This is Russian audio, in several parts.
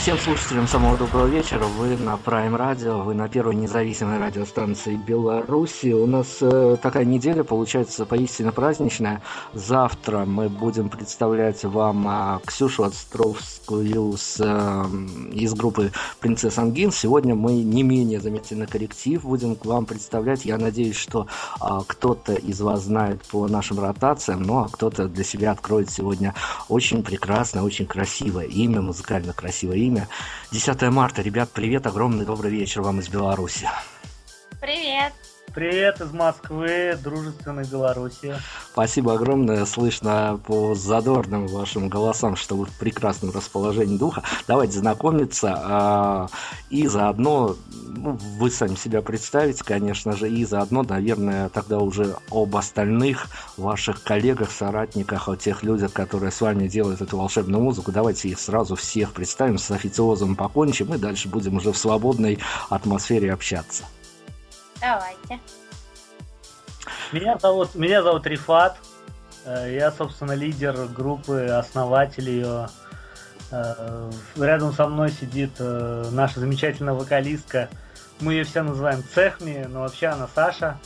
Всем слушателям самого доброго вечера. Вы на Prime Radio, вы на первой независимой радиостанции Беларуси. У нас э, такая неделя получается поистине праздничная. Завтра мы будем представлять вам э, Ксюшу Островскую с, э, из группы Принцесс Ангин. Сегодня мы не менее заметный коллектив будем к вам представлять. Я надеюсь, что э, кто-то из вас знает по нашим ротациям, ну а кто-то для себя откроет сегодня очень прекрасное, очень красивое имя, музыкально красивое имя имя. 10 марта. Ребят, привет, огромный добрый вечер вам из Беларуси. Привет. Привет из Москвы, дружественной Беларуси. Спасибо огромное. Слышно по задорным вашим голосам, что вы в прекрасном расположении духа. Давайте знакомиться. А, и заодно, ну, вы сами себя представите, конечно же, и заодно, наверное, тогда уже об остальных ваших коллегах, соратниках, о тех людях, которые с вами делают эту волшебную музыку. Давайте их сразу всех представим, с официозом покончим, и дальше будем уже в свободной атмосфере общаться. Давайте. Меня зовут, меня зовут Рифат. Э, я, собственно, лидер группы, основатель ее. Э, рядом со мной сидит э, наша замечательная вокалистка. Мы ее все называем Цехми, но вообще она Саша.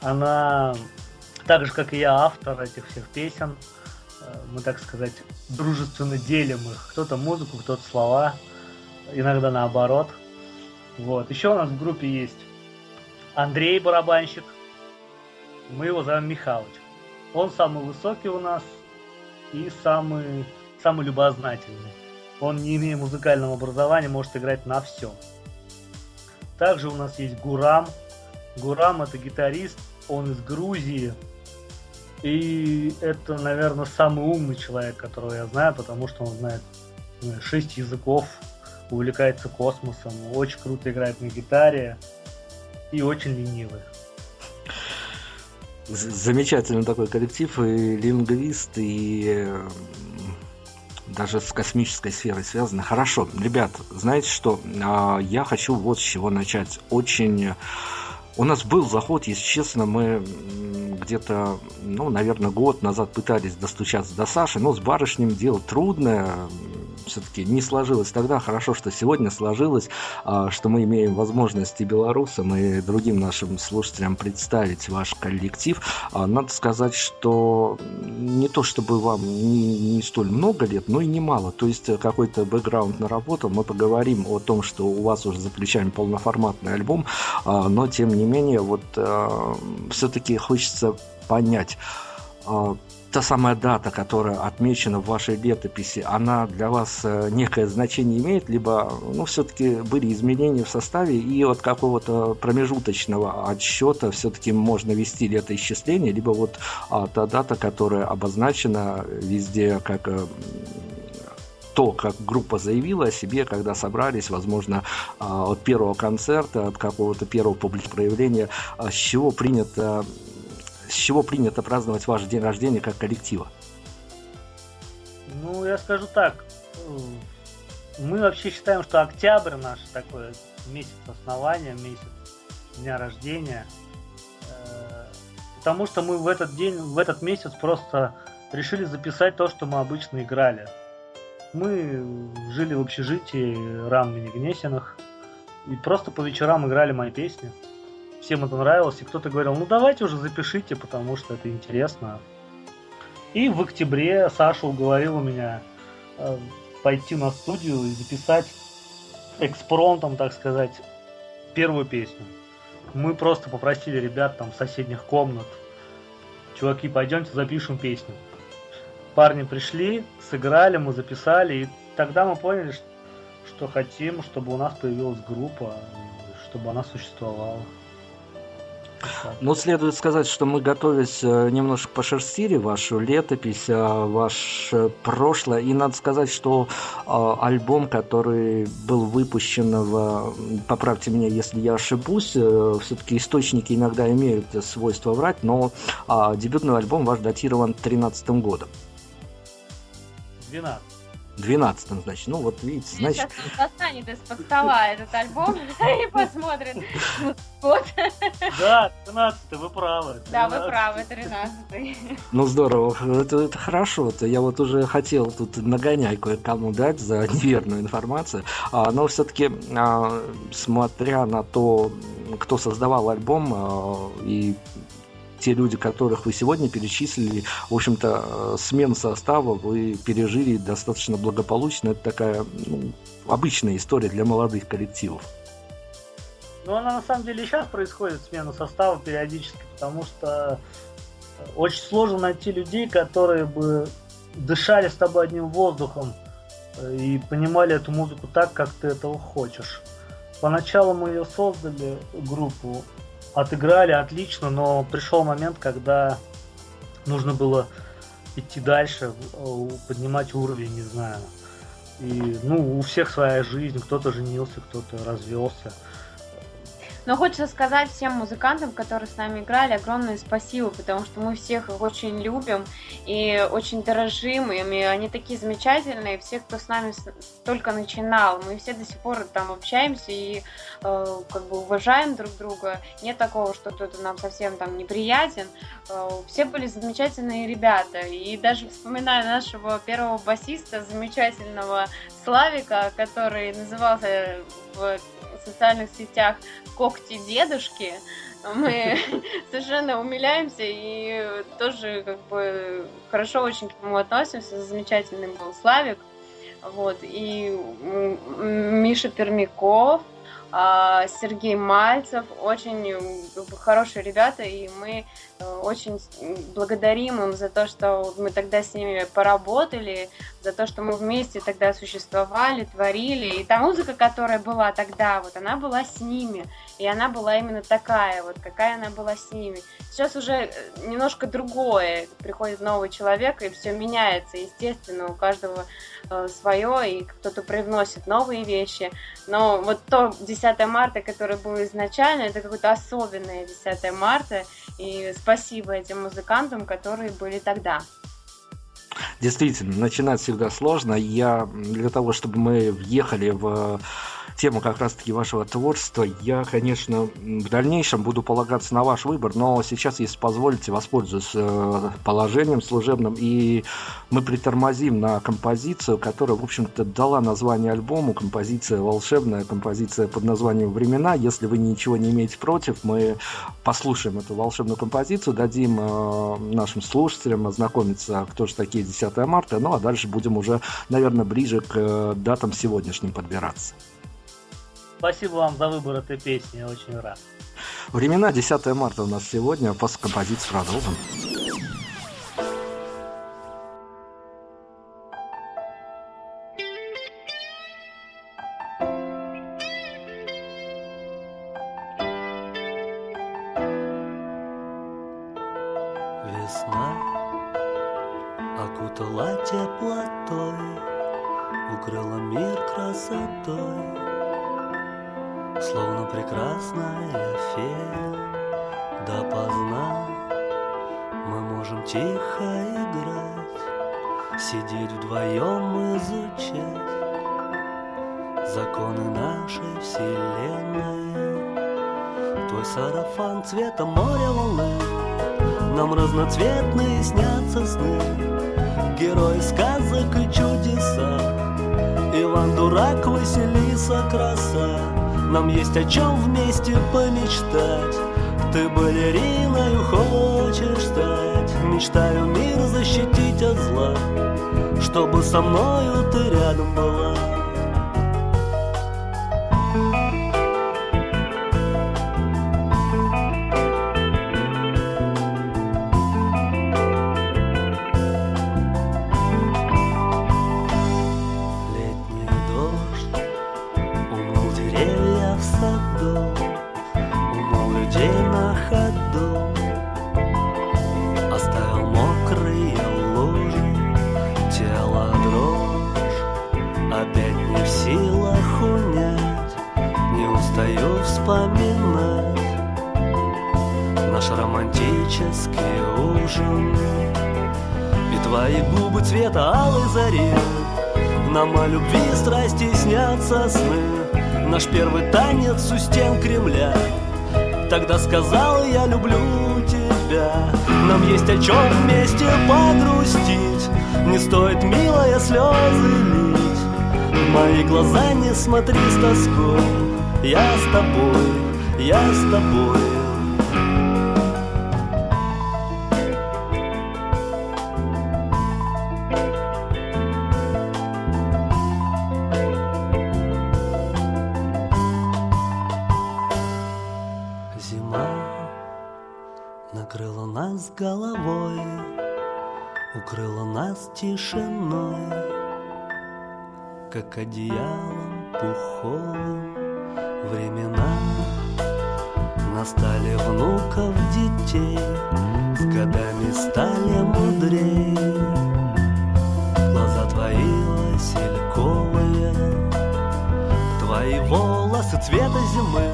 Она, так же как и я, автор этих всех песен. Мы, так сказать, дружественно делим их. Кто-то музыку, кто-то слова. Иногда наоборот. Вот. Еще у нас в группе есть Андрей барабанщик. Мы его зовем Михалыч. Он самый высокий у нас и самый, самый любознательный. Он, не имея музыкального образования, может играть на все. Также у нас есть Гурам. Гурам это гитарист, он из Грузии. И это, наверное, самый умный человек, которого я знаю, потому что он знает ну, шесть языков, увлекается космосом, очень круто играет на гитаре и очень ленивых. Замечательный такой коллектив, и лингвист, и э, даже с космической сферой связано. Хорошо, ребят, знаете что, а, я хочу вот с чего начать. Очень... У нас был заход, если честно, мы где-то, ну, наверное, год назад пытались достучаться до Саши, но с барышнем дело трудное, все-таки не сложилось тогда. Хорошо, что сегодня сложилось, а, что мы имеем возможность и белорусам, и другим нашим слушателям представить ваш коллектив. А, надо сказать, что не то чтобы вам не, не столь много лет, но и немало. То есть какой-то бэкграунд наработал. Мы поговорим о том, что у вас уже за плечами полноформатный альбом, а, но тем не менее, вот все-таки хочется понять, та самая дата, которая отмечена в вашей летописи, она для вас э, некое значение имеет, либо, ну, все-таки были изменения в составе, и от какого-то промежуточного отсчета все-таки можно вести летоисчисление, либо вот а, та дата, которая обозначена везде как э, то, как группа заявила о себе, когда собрались, возможно, а, от первого концерта, от какого-то первого публичного проявления, а, с чего принято с чего принято праздновать ваш день рождения как коллектива? Ну, я скажу так. Мы вообще считаем, что октябрь наш такой месяц основания, месяц дня рождения. Э, потому что мы в этот день, в этот месяц просто решили записать то, что мы обычно играли. Мы жили в общежитии Рам Гнесиных и просто по вечерам играли мои песни всем это нравилось, и кто-то говорил, ну давайте уже запишите, потому что это интересно. И в октябре Саша уговорила меня э, пойти на студию и записать экспромтом, так сказать, первую песню. Мы просто попросили ребят там соседних комнат, чуваки, пойдемте запишем песню. Парни пришли, сыграли, мы записали, и тогда мы поняли, что хотим, чтобы у нас появилась группа, чтобы она существовала. Ну, следует сказать, что мы, готовясь, э, немножко пошерстили вашу летопись, э, ваше прошлое. И надо сказать, что э, альбом, который был выпущен в... Поправьте меня, если я ошибусь, все-таки источники иногда имеют свойство врать, но а, дебютный альбом ваш датирован 2013 годом. 12. 12 значит. Ну, вот видите, значит... Сейчас достанет из-под стола этот альбом и посмотрит год. Да, 13 вы правы. Да, вы правы, 13 Ну, здорово. Это, это хорошо. -то. Я вот уже хотел тут нагонять кое-кому дать за неверную информацию. А, но все-таки, а, смотря на то, кто создавал альбом а, и те люди, которых вы сегодня перечислили, в общем-то, э, смен состава вы пережили достаточно благополучно. Это такая ну, обычная история для молодых коллективов. Ну, она на самом деле сейчас происходит, смена состава периодически, потому что очень сложно найти людей, которые бы дышали с тобой одним воздухом э, и понимали эту музыку так, как ты этого хочешь. Поначалу мы ее создали, группу, отыграли отлично, но пришел момент, когда нужно было идти дальше, поднимать уровень, не знаю. И, ну, у всех своя жизнь, кто-то женился, кто-то развелся. Но хочется сказать всем музыкантам, которые с нами играли, огромное спасибо, потому что мы всех их очень любим и очень дорожим ими. Они такие замечательные, все, кто с нами только начинал. Мы все до сих пор там общаемся и э, как бы уважаем друг друга. Нет такого, что кто-то нам совсем там неприятен. Э, все были замечательные ребята. И даже вспоминая нашего первого басиста, замечательного Славика, который назывался социальных сетях когти дедушки, мы совершенно умиляемся и тоже как бы хорошо очень к нему относимся. Замечательный был Славик. Вот. И Миша Пермяков, Сергей Мальцев, очень хорошие ребята, и мы э, очень благодарим им за то, что мы тогда с ними поработали, за то, что мы вместе тогда существовали, творили. И та музыка, которая была тогда, вот она была с ними, и она была именно такая, вот какая она была с ними. Сейчас уже э, немножко другое, приходит новый человек, и все меняется, естественно, у каждого э, свое, и кто-то привносит новые вещи. Но вот то 10 марта, которое было изначально, это какое-то особенное 10 марта. И спасибо этим музыкантам, которые были тогда. Действительно, начинать всегда сложно. Я для того, чтобы мы въехали в тему как раз-таки вашего творчества. Я, конечно, в дальнейшем буду полагаться на ваш выбор, но сейчас, если позволите, воспользуюсь э, положением служебным, и мы притормозим на композицию, которая, в общем-то, дала название альбому. Композиция волшебная, композиция под названием «Времена». Если вы ничего не имеете против, мы послушаем эту волшебную композицию, дадим э, нашим слушателям ознакомиться, кто же такие 10 марта, ну а дальше будем уже, наверное, ближе к э, датам сегодняшним подбираться. Спасибо вам за выбор этой песни, я очень рад. Времена 10 марта у нас сегодня, после композиции продолжим. Весна окутала теплотой, укрыла мир красотой словно прекрасная фея. Допоздна мы можем тихо играть Сидеть вдвоем изучать Законы нашей вселенной. Твой сарафан цвета моря волны Нам разноцветные снятся сны. Герои сказок и чудеса Иван Дурак, Василиса, краса нам есть о чем вместе помечтать. Ты балериною хочешь стать. Мечтаю мир защитить от зла Чтобы со мною ты рядом была с тобой, я с тобой. Головой Укрыла нас тишиной Как одеялом пуховым Времена. Настали внуков детей С годами стали мудрее. Глаза твои васильковые Твои волосы цвета зимы.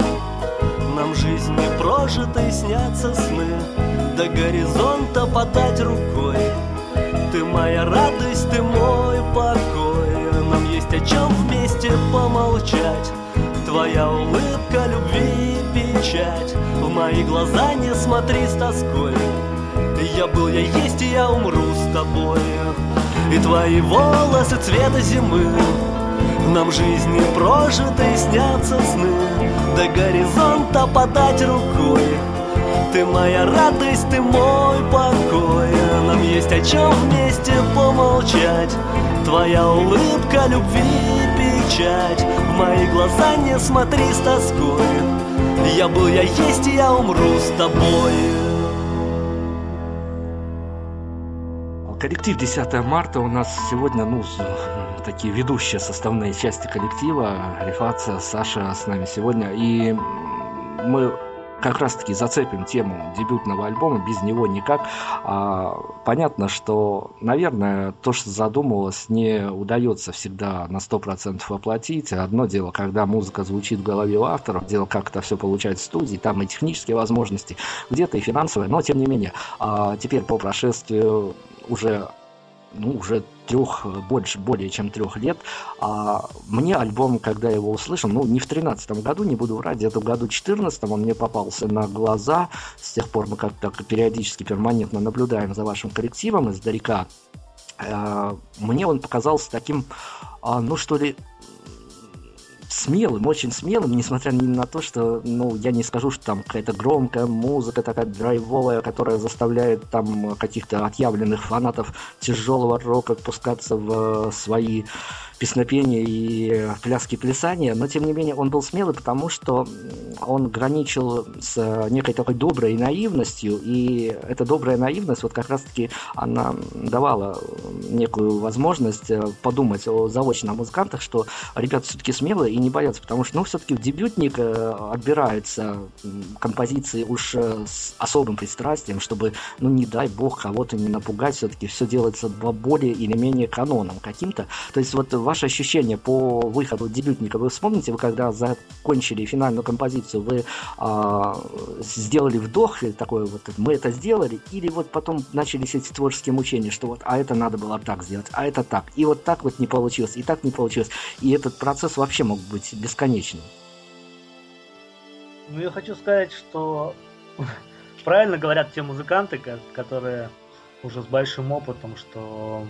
Нам жизни прожитой снятся сны. До горизонта подать рукой. Ты моя радость, ты мой покой. Нам есть о чем вместе помолчать Твоя улыбка, любви печать. В мои глаза не смотри с тоской. Я был, я есть, и я умру с тобой. И твои волосы цвета зимы. Нам жизни прожитой снятся сны. До горизонта подать рукой. Ты моя радость, ты мой покой. Нам есть о чем вместе помолчать. Твоя улыбка, любви, печать В мои глаза не смотри с тоской Я был, я есть, и я умру с тобой Коллектив 10 марта у нас сегодня, ну, такие ведущие составные части коллектива. Рифаца, Саша с нами сегодня. И мы как раз-таки зацепим тему дебютного альбома, без него никак. А, понятно, что, наверное, то, что задумывалось, не удается всегда на 100% воплотить. Одно дело, когда музыка звучит в голове у автора, дело, как это все получается в студии, там и технические возможности, где-то и финансовые, но тем не менее. А теперь по прошествию уже ну, уже трех, больше, более чем трех лет. А мне альбом, когда я его услышал, ну, не в тринадцатом году, не буду врать, где-то в году четырнадцатом он мне попался на глаза. С тех пор мы как-то периодически, перманентно наблюдаем за вашим коллективом издалека. А, мне он показался таким, а, ну, что ли, смелым, очень смелым, несмотря на то, что, ну, я не скажу, что там какая-то громкая музыка такая драйвовая, которая заставляет там каких-то отъявленных фанатов тяжелого рока пускаться в свои песнопения и пляски плясания, но тем не менее он был смелый, потому что он граничил с некой такой доброй наивностью, и эта добрая наивность вот как раз-таки она давала некую возможность э, подумать о заочно музыкантах, что ребята все-таки смелые и не боятся, потому что, ну, все-таки в дебютник э, отбираются композиции уж э, с особым пристрастием, чтобы, ну, не дай бог, кого-то не напугать, все-таки все делается более или менее канонам каким-то. То есть вот ваши ощущения по выходу дебютника, вы вспомните, вы когда закончили финальную композицию, вы а, сделали вдох такой вот, мы это сделали, или вот потом начались эти творческие мучения, что вот, а это надо было так сделать, а это так, и вот так вот не получилось, и так не получилось, и этот процесс вообще мог быть бесконечным. Ну, я хочу сказать, что правильно говорят те музыканты, которые уже с большим опытом, что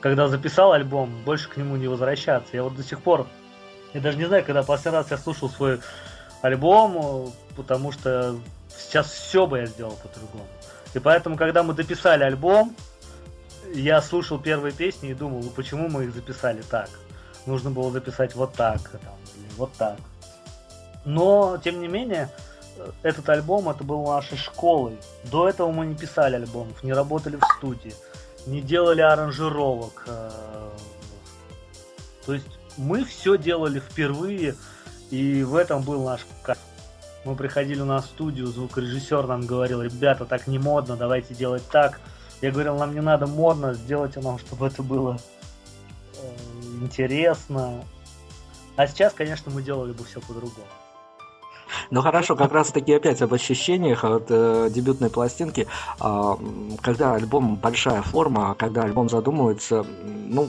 когда записал альбом, больше к нему не возвращаться. Я вот до сих пор, я даже не знаю, когда последний раз я слушал свой альбом, потому что сейчас все бы я сделал по-другому. И поэтому, когда мы дописали альбом, я слушал первые песни и думал, ну почему мы их записали так? Нужно было записать вот так, там, или вот так. Но, тем не менее, этот альбом, это был нашей школой. До этого мы не писали альбомов, не работали в студии не делали аранжировок. Э, то есть мы все делали впервые, и в этом был наш кайф. Мы приходили на студию, звукорежиссер нам говорил, ребята, так не модно, давайте делать так. Я говорил, нам не надо модно, сделайте нам, чтобы это было интересно. А сейчас, конечно, мы делали бы все по-другому. Ну хорошо, как раз таки опять об ощущениях от э, дебютной пластинки. Э, когда альбом большая форма, когда альбом задумывается, ну,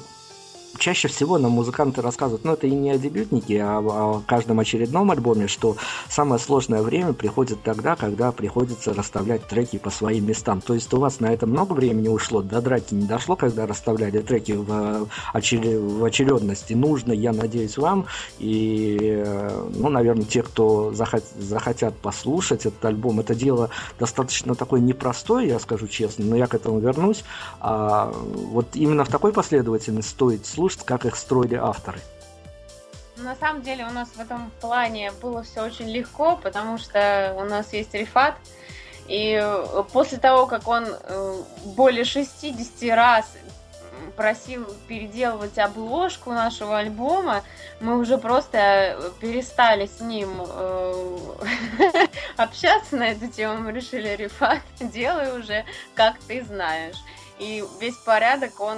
чаще всего нам музыканты рассказывают, ну это и не о дебютнике, а о каждом очередном альбоме, что самое сложное время приходит тогда, когда приходится расставлять треки по своим местам. То есть у вас на это много времени ушло, до драки не дошло, когда расставляли треки в, очер... в очередности. Нужно, я надеюсь, вам и, ну, наверное, те, кто захот... захотят послушать этот альбом, это дело достаточно такое непростое, я скажу честно, но я к этому вернусь. А вот именно в такой последовательности стоит слушать, как их строили авторы. На самом деле у нас в этом плане было все очень легко, потому что у нас есть Рифат, и после того, как он э, более 60 раз просил переделывать обложку нашего альбома, мы уже просто перестали с ним э, общаться на эту тему. Мы решили, Рифат, делай уже, как ты знаешь. И весь порядок он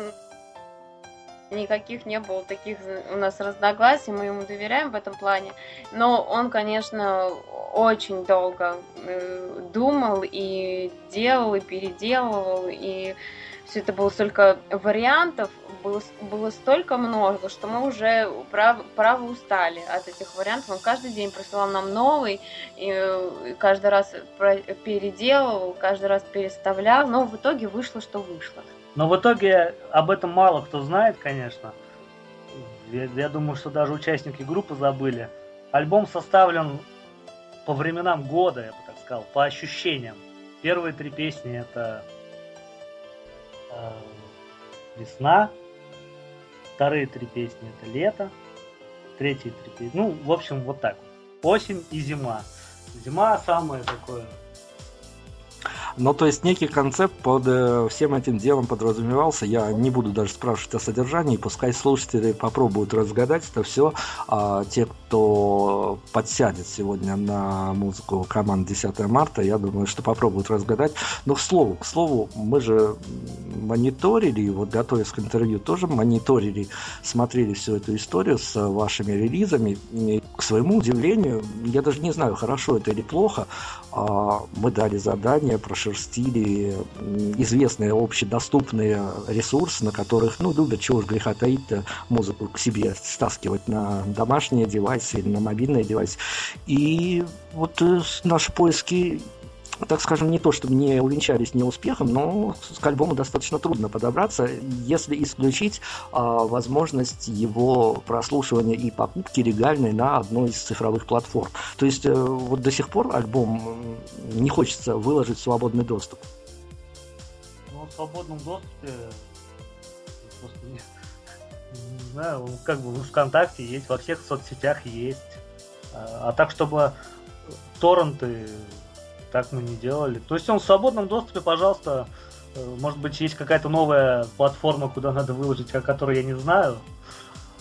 никаких не было таких у нас разногласий, мы ему доверяем в этом плане. Но он, конечно, очень долго э, думал и делал, и переделывал, и все это было столько вариантов, было, было столько много, что мы уже право, право устали от этих вариантов. Он каждый день присылал нам новый, и, и каждый раз переделывал, каждый раз переставлял, но в итоге вышло, что вышло. Но в итоге об этом мало кто знает, конечно. Я, я думаю, что даже участники группы забыли. Альбом составлен по временам года, я бы так сказал, по ощущениям. Первые три песни это э, весна, вторые три песни это лето, третьи три песни, ну, в общем, вот так. Осень и зима. Зима самое такое но то есть некий концепт под э, всем этим делом подразумевался. Я не буду даже спрашивать о содержании, пускай слушатели попробуют разгадать это все. А те, кто подсядет сегодня на музыку команд 10 марта, я думаю, что попробуют разгадать. Но к слову, к слову, мы же мониторили, вот готовясь к интервью, тоже мониторили, смотрели всю эту историю с вашими релизами. И, к своему удивлению, я даже не знаю, хорошо это или плохо, а мы дали задание про прошерстили известные общедоступные ресурсы, на которых, ну, любят, чего уж греха таить музыку к себе стаскивать на домашние девайсы или на мобильные девайсы. И вот э, наши поиски так скажем, не то, чтобы не увенчались неуспехом, но к альбому достаточно трудно подобраться, если исключить а, возможность его прослушивания и покупки легальной на одной из цифровых платформ. То есть а, вот до сих пор альбом не хочется выложить в свободный доступ. Ну, в свободном доступе просто не, не знаю, как бы в ВКонтакте есть, во всех соцсетях есть. А, а так, чтобы торренты так мы не делали. То есть он в свободном доступе, пожалуйста, э, может быть, есть какая-то новая платформа, куда надо выложить, о которой я не знаю.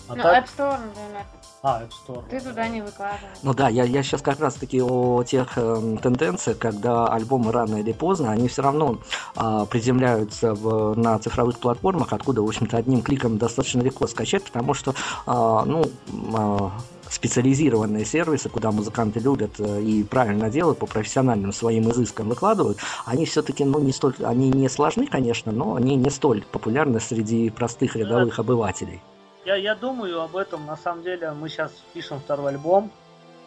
А ну, так... App Store, например. А, App Store. Ты туда не выкладываешь. Ну да, я, я сейчас как раз таки о тех э, тенденциях, когда альбомы рано или поздно, они все равно э, приземляются в, на цифровых платформах, откуда, в общем-то, одним кликом достаточно легко скачать, потому что, э, ну, э, специализированные сервисы, куда музыканты любят э, и правильно делают, по профессиональным своим изыскам выкладывают, они все-таки, ну, не столь, они не сложны, конечно, но они не столь популярны среди простых рядовых обывателей. Я, я думаю об этом, на самом деле, мы сейчас пишем второй альбом,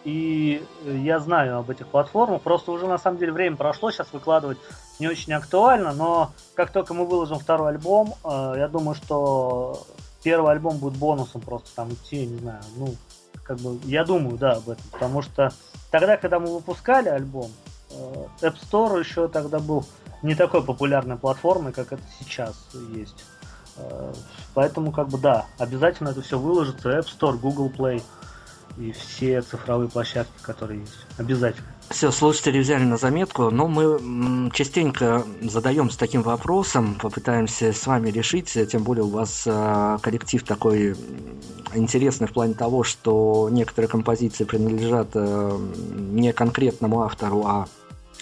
и я знаю об этих платформах, просто уже на самом деле время прошло, сейчас выкладывать не очень актуально, но как только мы выложим второй альбом, э, я думаю, что первый альбом будет бонусом просто там идти, не знаю, ну, как бы, я думаю, да, об этом, потому что тогда, когда мы выпускали альбом, э, App Store еще тогда был не такой популярной платформой, как это сейчас есть. Э, поэтому, как бы, да, обязательно это все выложится. App Store, Google Play и все цифровые площадки, которые есть. Обязательно. Все, слушатели взяли на заметку, но мы частенько задаемся таким вопросом, попытаемся с вами решить, тем более у вас э, коллектив такой интересный в плане того, что некоторые композиции принадлежат э, не конкретному автору, а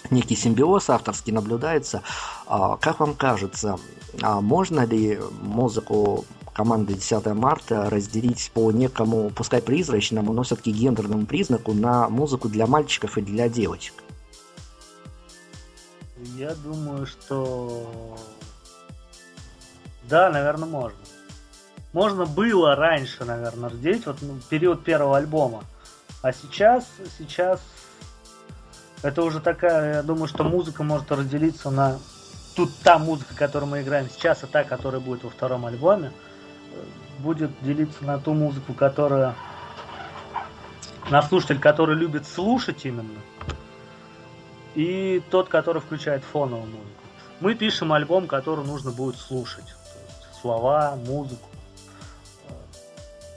некий симбиоз авторский наблюдается. А, как вам кажется, а можно ли музыку команды 10 марта разделить по некому, пускай призрачному, но все-таки гендерному признаку на музыку для мальчиков и для девочек? Я думаю, что да, наверное, можно. Можно было раньше, наверное, разделить, вот ну, период первого альбома. А сейчас, сейчас это уже такая, я думаю, что музыка может разделиться на тут та музыка, которую мы играем сейчас, и та, которая будет во втором альбоме, будет делиться на ту музыку, которая на слушатель, который любит слушать именно, и тот, который включает фоновую музыку. Мы пишем альбом, который нужно будет слушать. Слова, музыку.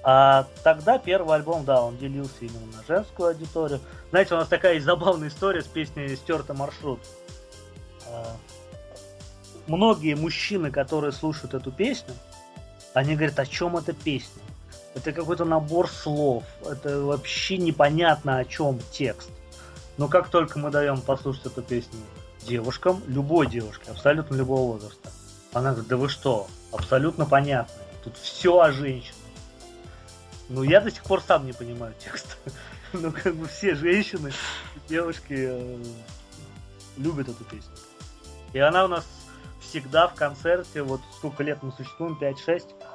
А тогда первый альбом, да, он делился именно на женскую аудиторию. Знаете, у нас такая забавная история с песней «Стерта маршрут». А, многие мужчины, которые слушают эту песню, они говорят, о чем эта песня? Это какой-то набор слов, это вообще непонятно о чем текст. Но как только мы даем послушать эту песню девушкам, любой девушке, абсолютно любого возраста, она говорит, да вы что, абсолютно понятно, тут все о женщинах. Ну, я до сих пор сам не понимаю текст. Ну, как бы все женщины, девушки э, любят эту песню. И она у нас всегда в концерте, вот сколько лет мы существуем, 5-6, э,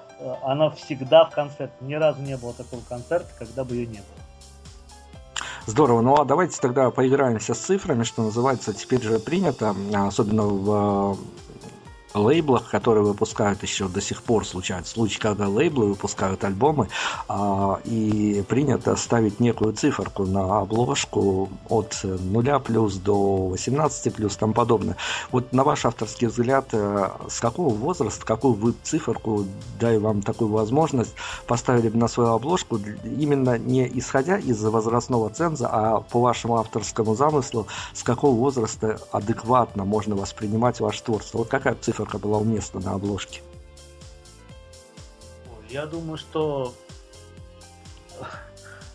она всегда в концерте. Ни разу не было такого концерта, когда бы ее не было. Здорово. Ну а давайте тогда поиграемся с цифрами, что называется. Теперь же принято, особенно в лейблах, которые выпускают еще до сих пор случаются случаи, когда лейблы выпускают альбомы, а, и принято ставить некую циферку на обложку от 0 плюс до 18 плюс, там подобное. Вот на ваш авторский взгляд, э, с какого возраста, какую вы циферку, дай вам такую возможность, поставили бы на свою обложку, именно не исходя из возрастного ценза, а по вашему авторскому замыслу, с какого возраста адекватно можно воспринимать ваше творчество? Вот какая цифра циферка была уместна на обложке? Я думаю, что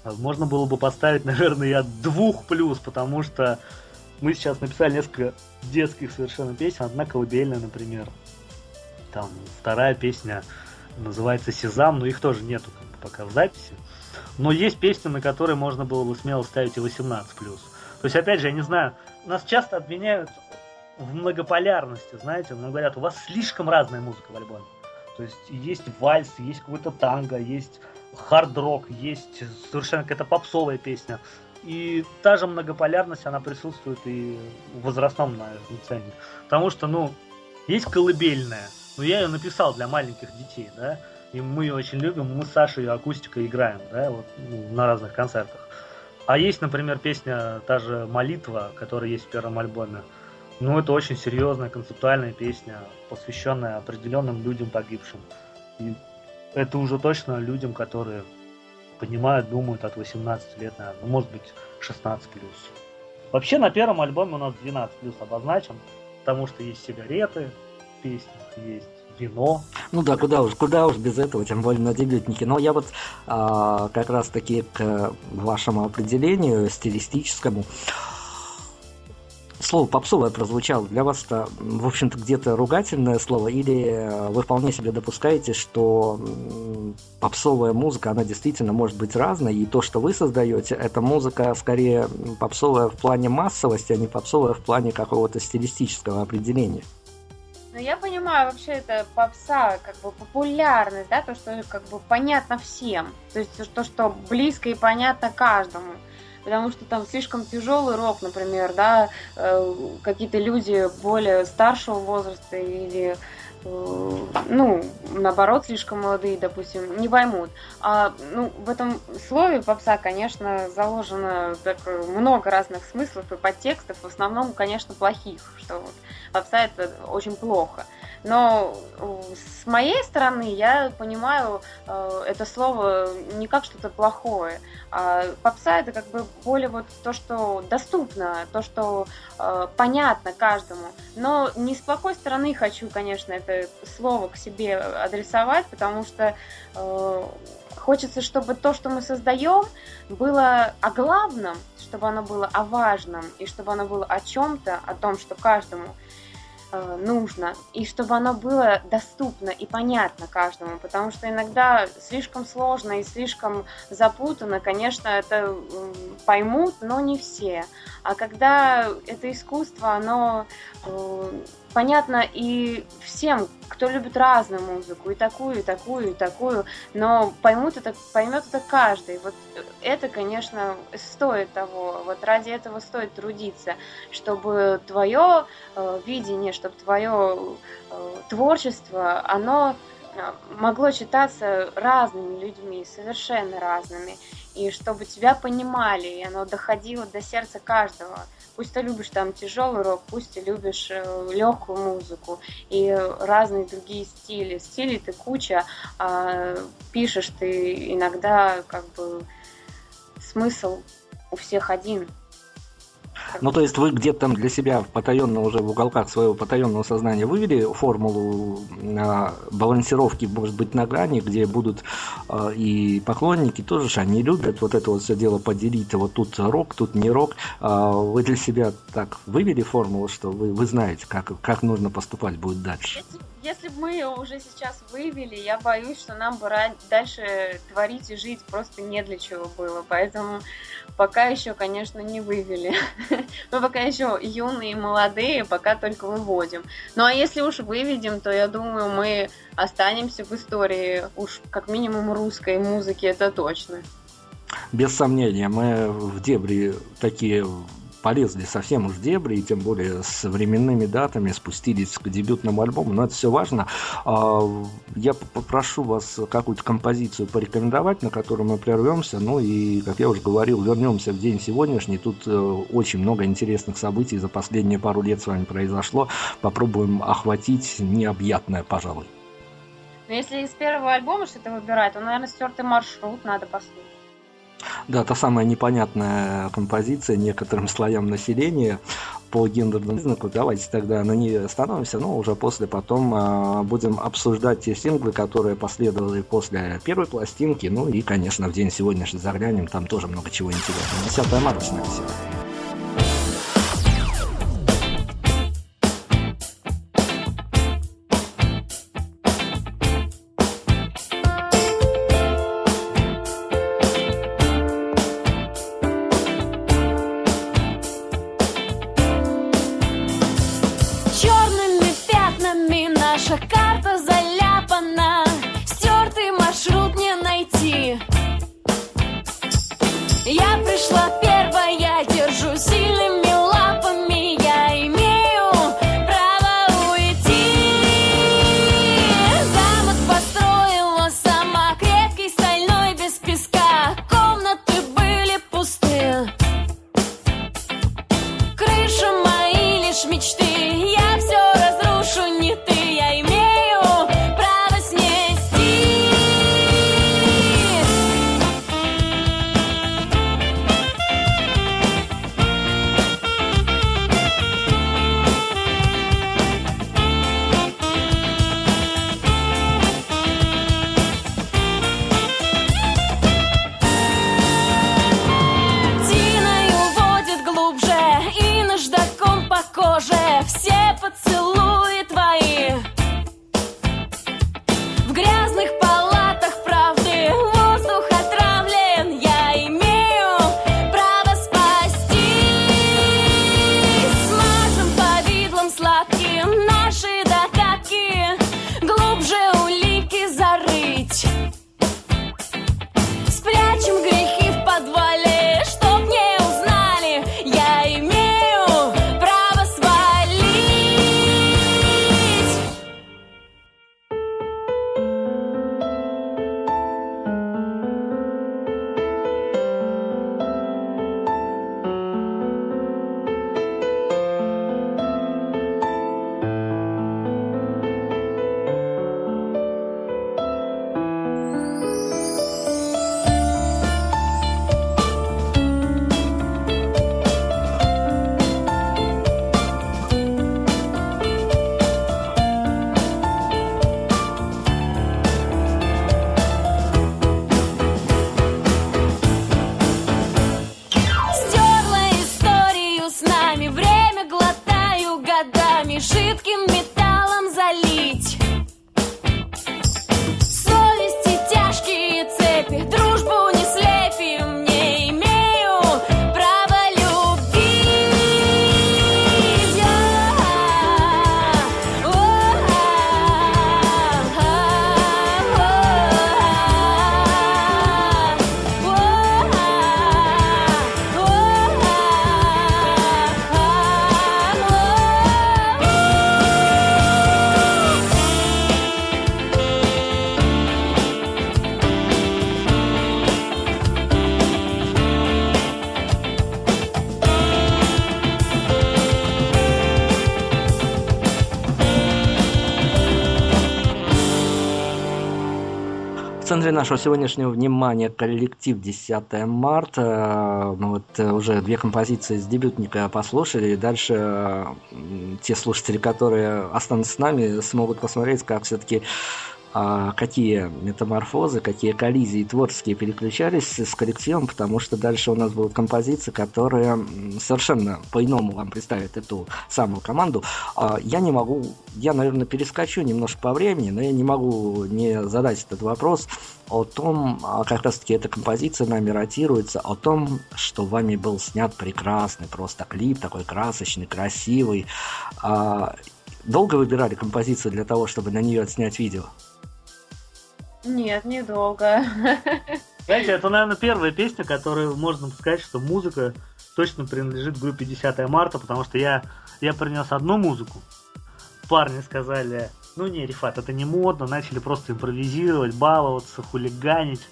можно было бы поставить, наверное, от двух плюс, потому что мы сейчас написали несколько детских совершенно песен. Одна колыбельная, например. Там вторая песня называется «Сезам», но их тоже нету как бы, пока в записи. Но есть песни, на которые можно было бы смело ставить и 18+. То есть, опять же, я не знаю, нас часто обвиняют в многополярности, знаете, мне говорят, у вас слишком разная музыка в альбоме. То есть есть вальс, есть какой-то танго, есть хард-рок, есть совершенно какая-то попсовая песня. И та же многополярность, она присутствует и в возрастном, наверное. Потому что, ну, есть колыбельная, но я ее написал для маленьких детей, да, и мы ее очень любим, мы с Сашей ее акустикой играем, да, вот ну, на разных концертах. А есть, например, песня, та же «Молитва», которая есть в первом альбоме, ну, это очень серьезная концептуальная песня, посвященная определенным людям погибшим. И это уже точно людям, которые понимают, думают от 18 лет, наверное, ну, может быть, 16 плюс. Вообще на первом альбоме у нас 12 плюс обозначен, потому что есть сигареты в песнях, есть вино. Ну да, куда уж, куда уж без этого, тем более на дебютнике. Но я вот а, как раз таки к вашему определению стилистическому слово попсовое прозвучало. Для вас это, в общем-то, где-то ругательное слово, или э, вы вполне себе допускаете, что попсовая музыка, она действительно может быть разной, и то, что вы создаете, это музыка скорее попсовая в плане массовости, а не попсовая в плане какого-то стилистического определения. Ну, я понимаю, вообще это попса, как бы популярность, да, то, что как бы понятно всем. То есть то, что близко и понятно каждому потому что там слишком тяжелый рок, например, да, э, какие-то люди более старшего возраста или ну, наоборот, слишком молодые, допустим, не поймут. А, ну, в этом слове попса, конечно, заложено так много разных смыслов и подтекстов, в основном, конечно, плохих, что вот попса это очень плохо. Но э, с моей стороны я понимаю э, это слово не как что-то плохое. А попса это как бы более вот то, что доступно, то, что э, понятно каждому. Но не с плохой стороны хочу, конечно, это слово к себе адресовать, потому что э, хочется, чтобы то, что мы создаем, было о главном, чтобы оно было о важном, и чтобы оно было о чем-то, о том, что каждому э, нужно, и чтобы оно было доступно и понятно каждому, потому что иногда слишком сложно и слишком запутанно, конечно, это поймут, но не все. А когда это искусство, оно э, понятно и всем, кто любит разную музыку, и такую, и такую, и такую, но поймут это, поймет это каждый. Вот это, конечно, стоит того. Вот ради этого стоит трудиться, чтобы твое э, видение, чтобы твое э, творчество, оно э, могло читаться разными людьми, совершенно разными, и чтобы тебя понимали, и оно доходило до сердца каждого. Пусть ты любишь там тяжелый рок, пусть ты любишь э, легкую музыку и разные другие стили. Стилей ты куча, а пишешь ты иногда как бы смысл у всех один. Ну, то есть вы где-то там для себя потаенно уже в уголках своего потаенного сознания вывели формулу э, балансировки, может быть, на грани, где будут э, и поклонники тоже же, они любят вот это вот все дело поделить, вот тут рок, тут не рок. Э, вы для себя так вывели формулу, что вы, вы знаете, как, как нужно поступать будет дальше? Если бы мы ее уже сейчас вывели, я боюсь, что нам бы дальше творить и жить просто не для чего было. Поэтому пока еще, конечно, не вывели. Мы пока еще юные и молодые, пока только выводим. Ну а если уж выведем, то я думаю, мы останемся в истории уж как минимум русской музыки, это точно. Без сомнения, мы в дебри такие полезли совсем уж дебри, и тем более с временными датами спустились к дебютному альбому, но это все важно. А, я попрошу вас какую-то композицию порекомендовать, на которую мы прервемся, ну и, как я уже говорил, вернемся в день сегодняшний. Тут э, очень много интересных событий за последние пару лет с вами произошло. Попробуем охватить необъятное, пожалуй. Но если из первого альбома что-то выбирать, то, наверное, стертый маршрут надо послушать. Да, та самая непонятная композиция некоторым слоям населения по гендерному признаку. Давайте тогда на ней остановимся, но уже после потом э, будем обсуждать те синглы, которые последовали после первой пластинки. Ну и, конечно, в день сегодняшний заглянем, там тоже много чего интересного. 10 марта с. Жидким нашего сегодняшнего внимания коллектив 10 марта. Мы вот э, уже две композиции с дебютника послушали. И дальше э, те слушатели, которые останутся с нами, смогут посмотреть, как все-таки а какие метаморфозы, какие коллизии творческие переключались с коллективом, потому что дальше у нас будут композиции, которые совершенно по-иному вам представят эту самую команду. А я не могу, я, наверное, перескочу немножко по времени, но я не могу не задать этот вопрос о том, а как раз-таки эта композиция нами ротируется, о том, что вами был снят прекрасный просто клип, такой красочный, красивый. А долго выбирали композицию для того, чтобы на нее отснять видео? Нет, недолго. Знаете, это, наверное, первая песня, которую можно сказать, что музыка точно принадлежит группе 10 марта, потому что я, я принес одну музыку. Парни сказали, ну не, Рифат, это не модно, начали просто импровизировать, баловаться, хулиганить.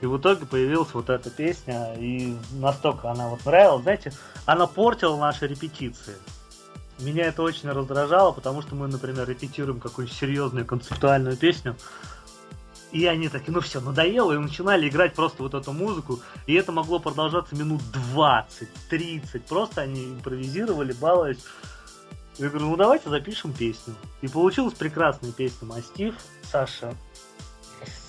И в итоге появилась вот эта песня, и настолько она вот нравилась, знаете, она портила наши репетиции. Меня это очень раздражало, потому что мы, например, репетируем какую-нибудь серьезную концептуальную песню, и они такие, ну все, надоело, и начинали играть просто вот эту музыку, и это могло продолжаться минут 20-30, просто они импровизировали, баловались. Я говорю, ну давайте запишем песню. И получилась прекрасная песня «Мастив». Саша,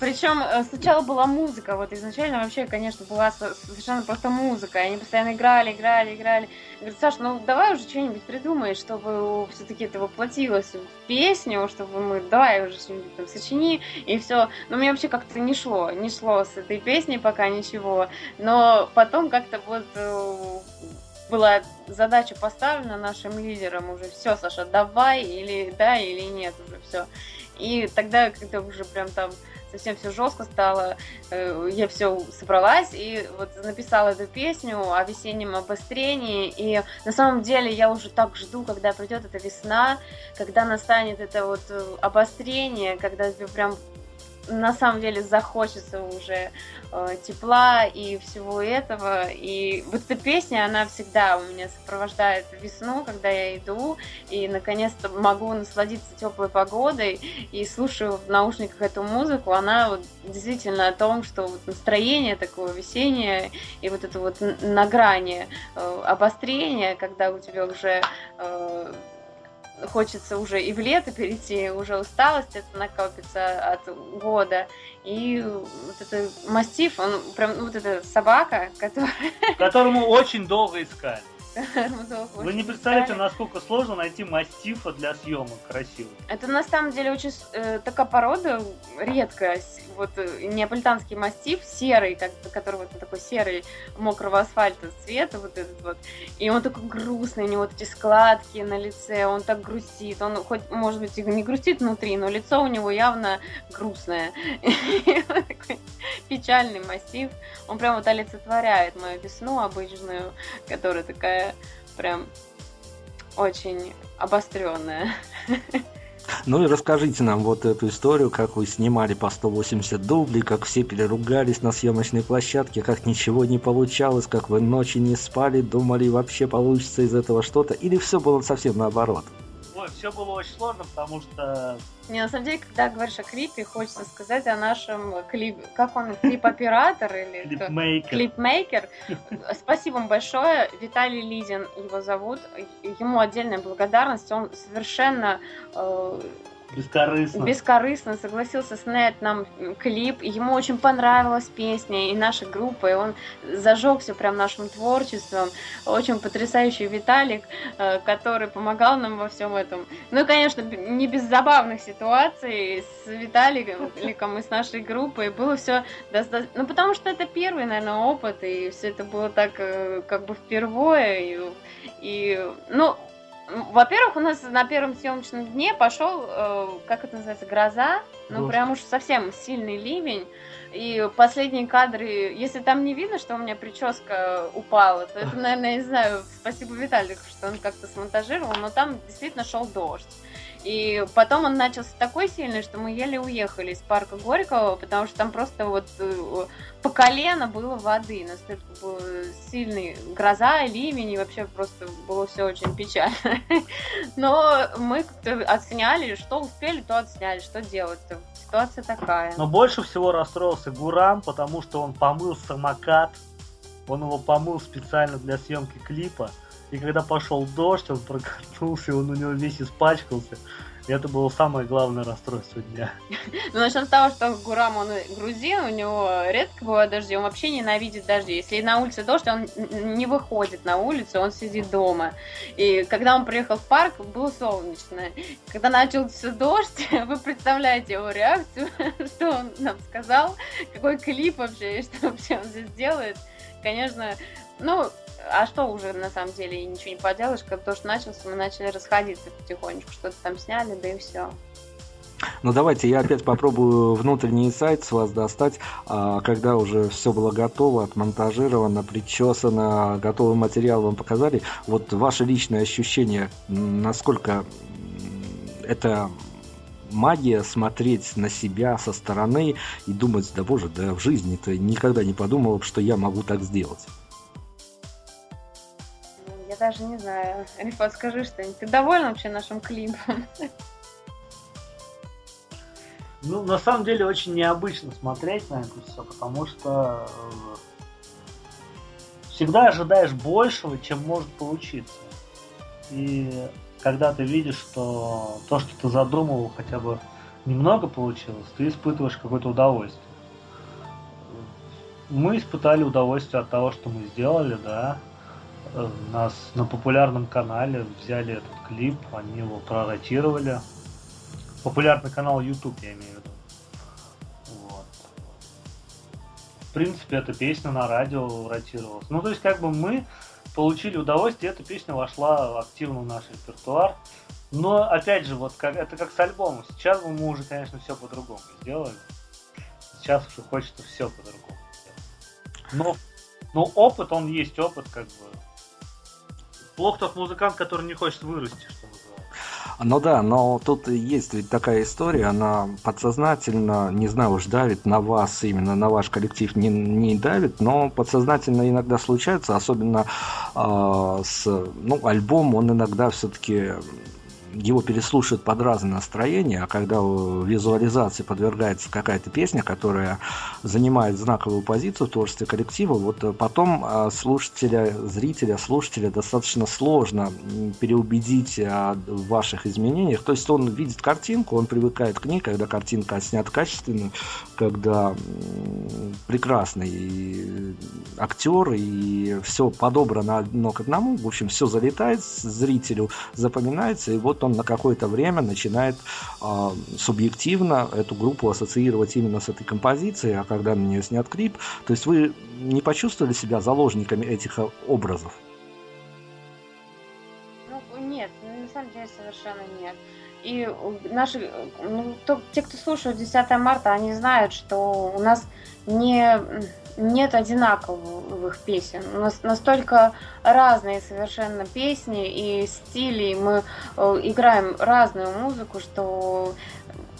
причем э, сначала была музыка, вот изначально вообще, конечно, была совершенно просто музыка. Они постоянно играли, играли, играли. Говорит, Саш, ну давай уже что-нибудь придумай, чтобы все-таки это воплотилось в песню, чтобы мы, давай уже что-нибудь там сочини, и все. Но мне вообще как-то не шло, не шло с этой песней пока ничего. Но потом как-то вот э, была задача поставлена нашим лидерам уже все, Саша, давай или да, или нет уже все. И тогда, когда уже прям там совсем все жестко стало. Э, я все собралась и вот написала эту песню о весеннем обострении. И на самом деле я уже так жду, когда придет эта весна, когда настанет это вот э, обострение, когда тебе прям на самом деле захочется уже э, тепла и всего этого. И вот эта песня, она всегда у меня сопровождает весну, когда я иду, и наконец-то могу насладиться теплой погодой и слушаю в наушниках эту музыку. Она вот действительно о том, что вот настроение такое весеннее и вот это вот на грани э, обострения, когда у тебя уже э, хочется уже и в лето перейти, уже усталость это накопится от года. И вот этот мастиф, он прям, ну, вот эта собака, которая... Которому очень долго искали. Вы не представляете, насколько сложно найти мастифа для съемок красивых. Это на самом деле очень э, такая порода редкая. Вот э, неаполитанский мастиф серый, как, который вот такой серый мокрого асфальта цвета вот этот вот. И он такой грустный, у него вот эти складки на лице, он так грустит. Он хоть, может быть, и не грустит внутри, но лицо у него явно грустное. Печальный мастиф. Он прям вот олицетворяет мою весну обычную, которая такая прям очень обостренная. Ну и расскажите нам вот эту историю, как вы снимали по 180 дублей, как все переругались на съемочной площадке, как ничего не получалось, как вы ночи не спали, думали вообще получится из этого что-то, или все было совсем наоборот? Ой, все было очень сложно, потому что... Не, на самом деле, когда говоришь о клипе, хочется сказать о нашем клипе. Как он, клип-оператор или... Клипмейкер. Клипмейкер. Спасибо вам большое. Виталий Лизин его зовут. Ему отдельная благодарность. Он совершенно э, Бескорыстно. Бескорыстно согласился снять нам клип. Ему очень понравилась песня и наша группа, и он зажегся прям нашим творчеством. Очень потрясающий Виталик, э, который помогал нам во всем этом. Ну и, конечно, не без забавных ситуаций с Виталиком и с нашей группой. Было все достаточно... Ну, потому что это первый, наверное, опыт, и все это было так э, как бы впервые. И, и ну, во-первых, у нас на первом съемочном дне пошел, э, как это называется, гроза. Ну, Дождь. прям уж совсем сильный ливень. И последние кадры, если там не видно, что у меня прическа упала, то это, наверное, я не знаю, спасибо Виталику, что он как-то смонтажировал, но там действительно шел дождь. И потом он начался такой сильный, что мы еле уехали из парка Горького, потому что там просто вот э, по колено было воды. Настолько был сильный гроза, ливень, и вообще просто было все очень печально. Но мы как-то отсняли, что успели, то отсняли, что делать. что ситуация такая. Но больше всего расстроился Гурам, потому что он помыл самокат, он его помыл специально для съемки клипа, и когда пошел дождь, он прокатнулся, он у него весь испачкался. И это было самое главное расстройство дня. Ну, начнем с того, что Гурам, он грузин, у него редко бывает дожди, он вообще ненавидит дожди. Если на улице дождь, он не выходит на улицу, он сидит дома. И когда он приехал в парк, было солнечно. Когда начался дождь, вы представляете его реакцию, что он нам сказал, какой клип вообще, и что вообще он здесь делает. Конечно, ну, а что уже на самом деле ничего не поделаешь, когда дождь начался, мы начали расходиться потихонечку, что-то там сняли, да и все. Ну давайте я опять попробую внутренний сайт с вас достать, а, когда уже все было готово, отмонтажировано, причесано, готовый материал вам показали. Вот ваше личное ощущение, насколько это магия смотреть на себя со стороны и думать, да боже, да в жизни-то никогда не подумал, что я могу так сделать. Я даже не знаю. Рифат, скажи что-нибудь. Ты доволен вообще нашим клипом? Ну, на самом деле, очень необычно смотреть на это все, потому что э, всегда ожидаешь большего, чем может получиться. И когда ты видишь, что то, что ты задумывал, хотя бы немного получилось, ты испытываешь какое-то удовольствие. Мы испытали удовольствие от того, что мы сделали, да нас на популярном канале взяли этот клип, они его проротировали. Популярный канал YouTube, я имею в виду. Вот. В принципе, эта песня на радио ротировалась. Ну, то есть, как бы мы получили удовольствие, эта песня вошла активно в наш репертуар. Но, опять же, вот как, это как с альбомом. Сейчас бы мы уже, конечно, все по-другому сделали. Сейчас уже хочется все по-другому Но, но опыт, он есть опыт, как бы Плох тот музыкант, который не хочет вырасти, что называется. Ну да, но тут есть ведь такая история, она подсознательно, не знаю уж, давит на вас, именно на ваш коллектив не, не давит, но подсознательно иногда случается, особенно э, с, ну, альбом, он иногда все-таки его переслушивают под разные настроения, а когда визуализации подвергается какая-то песня, которая занимает знаковую позицию в творчестве коллектива, вот потом а, слушателя, зрителя, слушателя достаточно сложно переубедить в ваших изменениях. То есть он видит картинку, он привыкает к ней, когда картинка снята качественно, когда прекрасный актер и все подобрано одно к одному, в общем, все залетает зрителю, запоминается, и вот он на какое-то время начинает э, субъективно эту группу ассоциировать именно с этой композицией, а когда на нее снят клип, то есть вы не почувствовали себя заложниками этих образов? Ну, нет, на самом деле совершенно нет. И наши, ну, то, те, кто слушают 10 марта, они знают, что у нас не нет одинаковых песен. У нас настолько разные совершенно песни и стили, мы э, играем разную музыку, что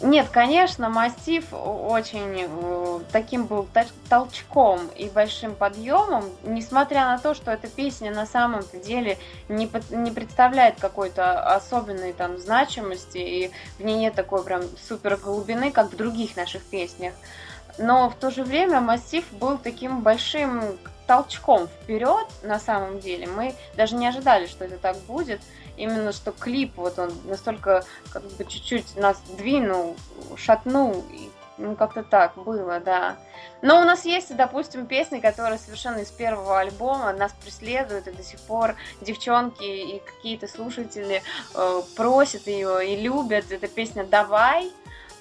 нет, конечно, массив очень э, таким был толчком и большим подъемом, несмотря на то, что эта песня на самом-то деле не, не представляет какой-то особенной там значимости, и в ней нет такой прям супер глубины, как в других наших песнях но в то же время массив был таким большим толчком вперед на самом деле. Мы даже не ожидали, что это так будет. Именно что клип, вот он настолько как бы чуть-чуть нас двинул, шатнул, и, ну как-то так было, да. Но у нас есть, допустим, песни, которые совершенно из первого альбома нас преследуют, и до сих пор девчонки и какие-то слушатели э, просят ее и любят. Это песня «Давай»,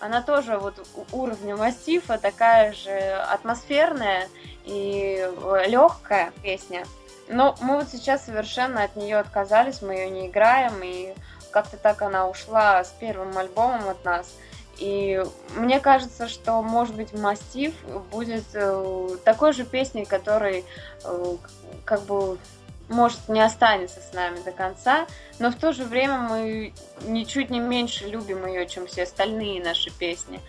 она тоже вот уровня массива, такая же атмосферная и э, легкая песня. Но мы вот сейчас совершенно от нее отказались, мы ее не играем, и как-то так она ушла с первым альбомом от нас. И мне кажется, что, может быть, Мастив будет э, такой же песней, которой э, как бы может, не останется с нами до конца, но в то же время мы ничуть не меньше любим ее, чем все остальные наши песни.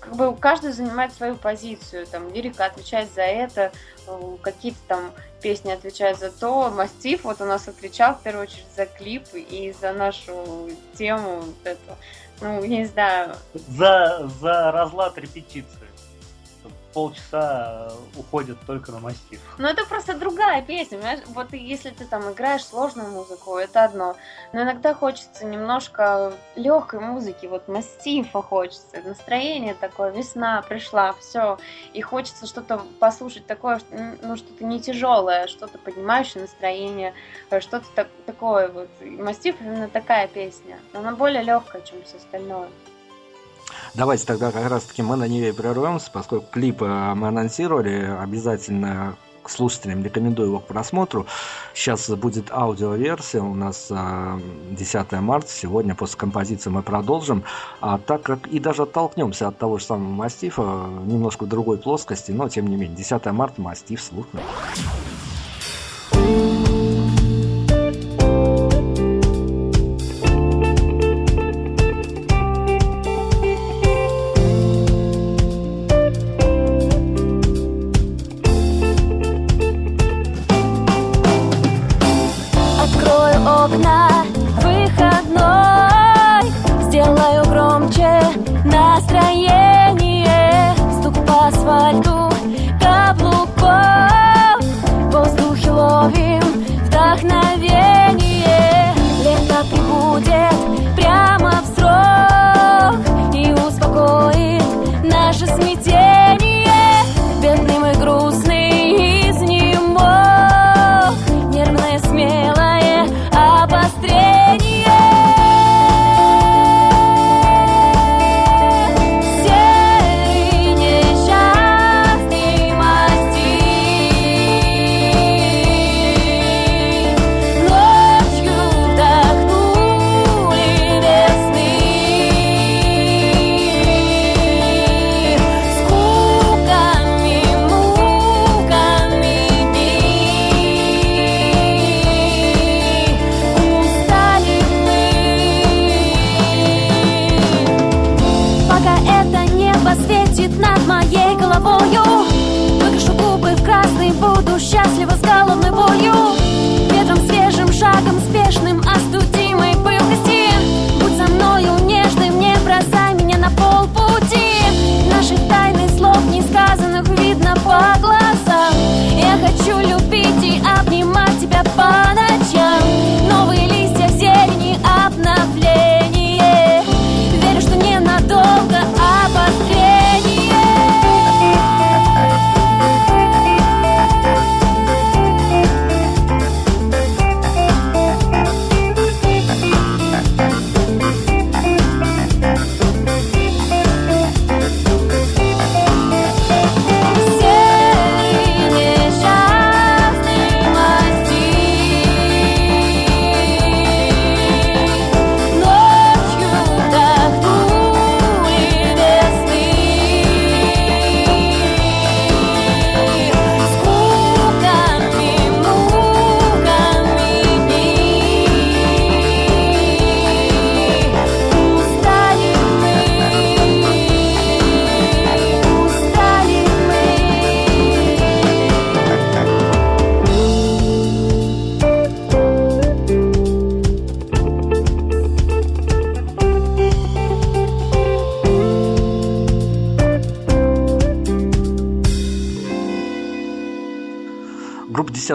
как бы каждый занимает свою позицию. Там лирика отвечает за это, какие-то там песни отвечают за то. Мастиф вот у нас отвечал в первую очередь за клип и за нашу тему вот эту. Ну, я не знаю. За, за разлад репетиции полчаса уходит только на мастиф. Ну это просто другая песня, понимаешь? Вот если ты там играешь сложную музыку, это одно. Но иногда хочется немножко легкой музыки, вот мастифа хочется, настроение такое, весна пришла, все. И хочется что-то послушать такое, ну что-то не тяжелое, что-то поднимающее настроение, что-то так, такое вот. И именно такая песня. Она более легкая, чем все остальное. Давайте тогда как раз-таки мы на нее прервемся, поскольку клип э, мы анонсировали, обязательно слушателям рекомендую его к просмотру. Сейчас будет аудиоверсия, у нас э, 10 марта, сегодня после композиции мы продолжим, а так как и даже оттолкнемся от того же самого Мастифа, э, немножко другой плоскости, но тем не менее, 10 марта Мастиф слухнул.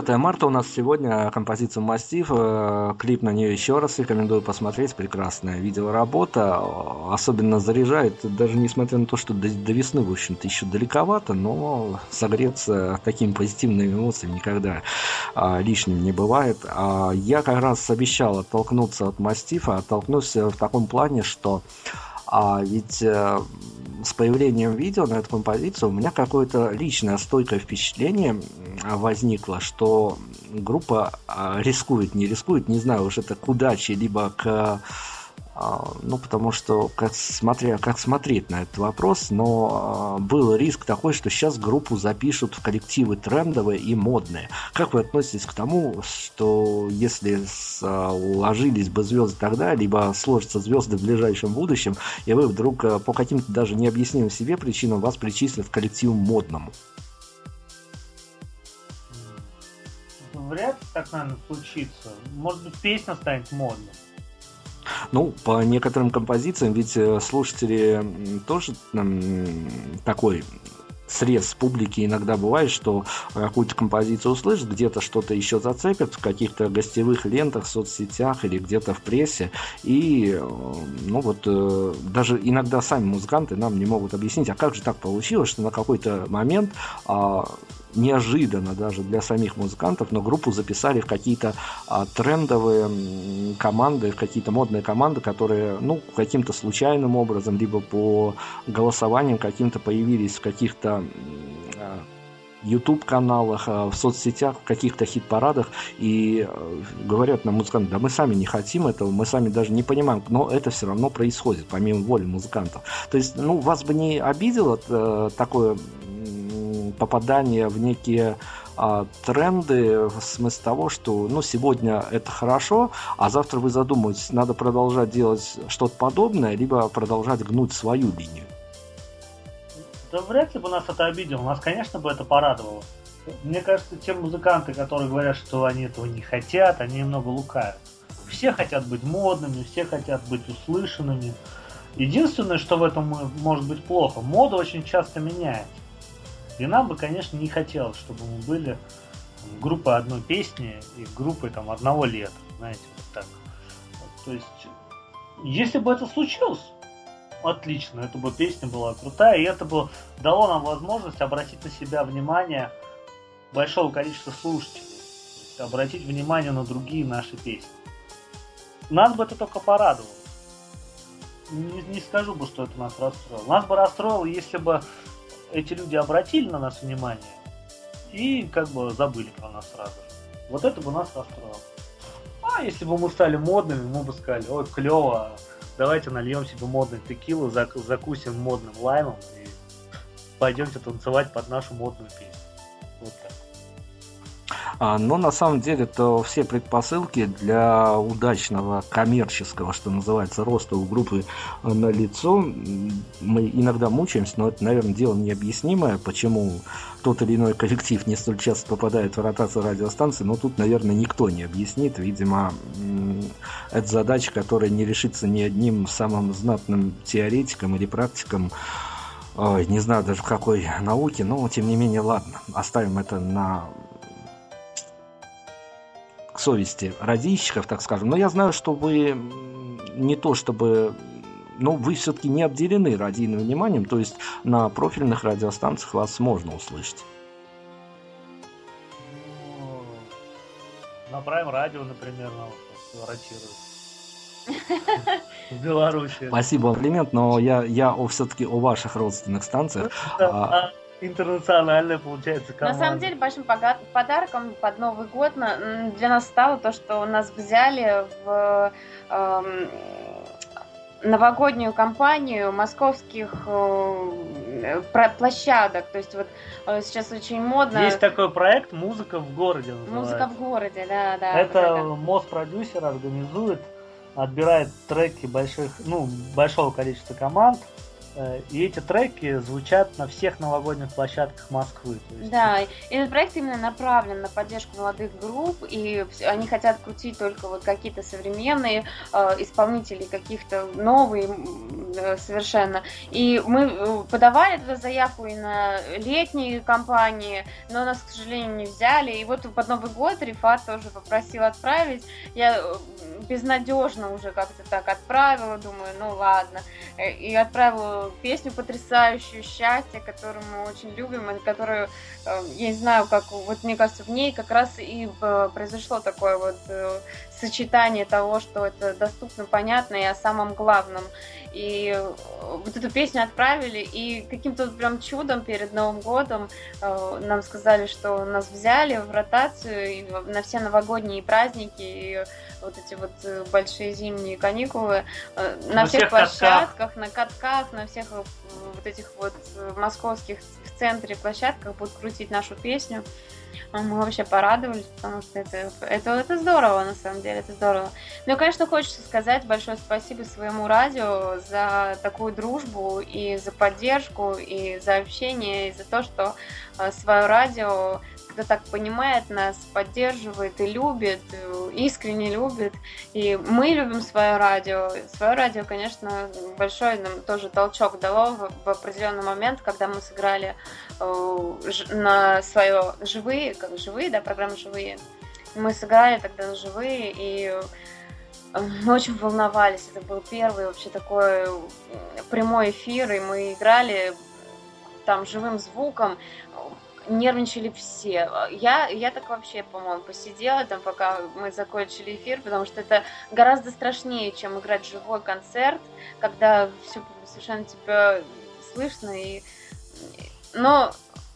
9 марта у нас сегодня композиция «Массив». Э, клип на нее еще раз рекомендую посмотреть. Прекрасная видеоработа. Особенно заряжает, даже несмотря на то, что до, до весны, в общем-то, еще далековато, но согреться такими позитивными эмоциями никогда а, лишним не бывает. А я как раз обещал оттолкнуться от «Мастифа». Оттолкнусь в таком плане, что а ведь э, с появлением видео на эту композицию у меня какое-то личное стойкое впечатление возникло, что группа а, рискует, не рискует, не знаю уж это к удаче, либо к ну, потому что, как, смотря, как смотреть на этот вопрос, но а, был риск такой, что сейчас группу запишут в коллективы трендовые и модные. Как вы относитесь к тому, что если уложились бы звезды тогда, либо сложатся звезды в ближайшем будущем, и вы вдруг по каким-то даже необъяснимым себе причинам вас причислят в коллектив модному? Вряд ли так, наверное, случится. Может быть, песня станет модной. Ну, по некоторым композициям, ведь э, слушатели тоже такой срез публики иногда бывает, что какую-то композицию услышат, где-то что-то еще зацепят в каких-то гостевых лентах, соцсетях или где-то в прессе. И, э, ну вот, э, даже иногда сами музыканты нам не могут объяснить, а как же так получилось, что на какой-то момент а, неожиданно даже для самих музыкантов, но группу записали в какие-то а, трендовые команды, в какие-то модные команды, которые, ну, каким-то случайным образом, либо по голосованиям каким-то появились в каких-то а, YouTube-каналах, а, в соцсетях, в каких-то хит-парадах, и а, говорят нам музыканты, да мы сами не хотим этого, мы сами даже не понимаем, но это все равно происходит, помимо воли музыкантов. То есть, ну, вас бы не обидело э, такое попадание в некие а, тренды в смысле того, что ну, сегодня это хорошо, а завтра вы задумаетесь, надо продолжать делать что-то подобное, либо продолжать гнуть свою линию. Да вряд ли бы нас это обидело. Нас, конечно, бы это порадовало. Мне кажется, те музыканты, которые говорят, что они этого не хотят, они немного лукают. Все хотят быть модными, все хотят быть услышанными. Единственное, что в этом может быть плохо, мода очень часто меняется. И нам бы, конечно, не хотелось, чтобы мы были группой одной песни и группой там одного лета, знаете, вот так. То есть, если бы это случилось, отлично, эта бы песня была крутая, и это бы дало нам возможность обратить на себя внимание большого количества слушателей, обратить внимание на другие наши песни. Нас бы это только порадовало. Не, не скажу бы, что это нас расстроило. Нас бы расстроило, если бы эти люди обратили на нас внимание и как бы забыли про нас сразу же. Вот это бы нас расстроило. А если бы мы стали модными, мы бы сказали, ой, клево, давайте нальем себе модный текилу, закусим модным лаймом и пойдемте танцевать под нашу модную песню. Вот так. А, но на самом деле то все предпосылки для удачного коммерческого, что называется, роста у группы на лицо. Мы иногда мучаемся, но это, наверное, дело необъяснимое, почему тот или иной коллектив не столь часто попадает в ротацию радиостанции, но тут, наверное, никто не объяснит. Видимо, это задача, которая не решится ни одним самым знатным теоретиком или практиком, Ой, не знаю даже в какой науке, но тем не менее, ладно, оставим это на к совести радищиков, так скажем. Но я знаю, что вы не то чтобы но вы все-таки не обделены радийным вниманием, то есть на профильных радиостанциях вас можно услышать. Ну, на Prime радио, например, ротирует. В Беларуси. Спасибо, комплимент, но я, я все-таки о ваших родственных станциях. Ну, интернациональная, получается, команда. На самом деле, большим подарком под Новый год для нас стало то, что нас взяли в э, новогоднюю кампанию московских э, площадок. То есть вот э, сейчас очень модно. Есть такой проект «Музыка в городе». Называется. Музыка в городе, да, да. Это вот МОЗ-продюсер организует, отбирает треки больших, ну, большого количества команд, и эти треки звучат на всех новогодних площадках Москвы. Есть... Да, этот проект именно направлен на поддержку молодых групп, и они хотят крутить только вот какие-то современные э, исполнители, каких-то новые э, совершенно. И мы э, подавали эту заявку и на летние кампании, но нас, к сожалению, не взяли. И вот под Новый год Рифат тоже попросил отправить. Я э, безнадежно уже как-то так отправила, думаю, ну ладно. И отправила песню потрясающую «Счастье», которую мы очень любим, и которую, э, я не знаю, как, вот мне кажется, в ней как раз и э, произошло такое вот э, сочетание того, что это доступно, понятно и о самом главном. И И вот эту песню отправили, и каким-то прям чудом перед Новым годом э, нам сказали, что нас взяли в ротацию на все новогодние праздники, и вот эти вот э, большие зимние каникулы э, на, на всех, всех площадках, катках. на катках, на всех вот этих вот московских в центре площадках будут крутить нашу песню. Мы вообще порадовались, потому что это, это, это здорово, на самом деле, это здорово. Ну и, конечно, хочется сказать большое спасибо своему радио за такую дружбу и за поддержку, и за общение, и за то, что э, свое радио кто так понимает нас, поддерживает и любит, искренне любит. И мы любим свое радио. Свое радио, конечно, большой нам тоже толчок дало в, в определенный момент, когда мы сыграли э, на свое живые, как живые, да, программы живые. Мы сыграли тогда на живые, и э, мы очень волновались. Это был первый вообще такой прямой эфир, и мы играли там живым звуком нервничали все. Я, я так вообще, по-моему, посидела там, пока мы закончили эфир, потому что это гораздо страшнее, чем играть живой концерт, когда все совершенно тебя слышно. И... Но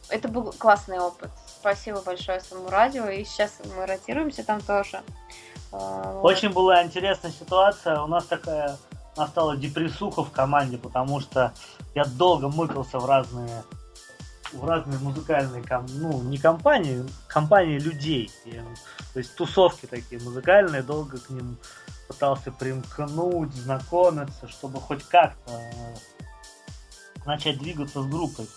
это был классный опыт. Спасибо большое своему радио. И сейчас мы ротируемся там тоже. А, Очень была интересная ситуация. У нас такая настала депрессуха в команде, потому что я долго мыкался в разные в разные музыкальные, ну, не компании, компании людей. Я, то есть тусовки такие музыкальные, долго к ним пытался примкнуть, знакомиться, чтобы хоть как-то э, начать двигаться с группой.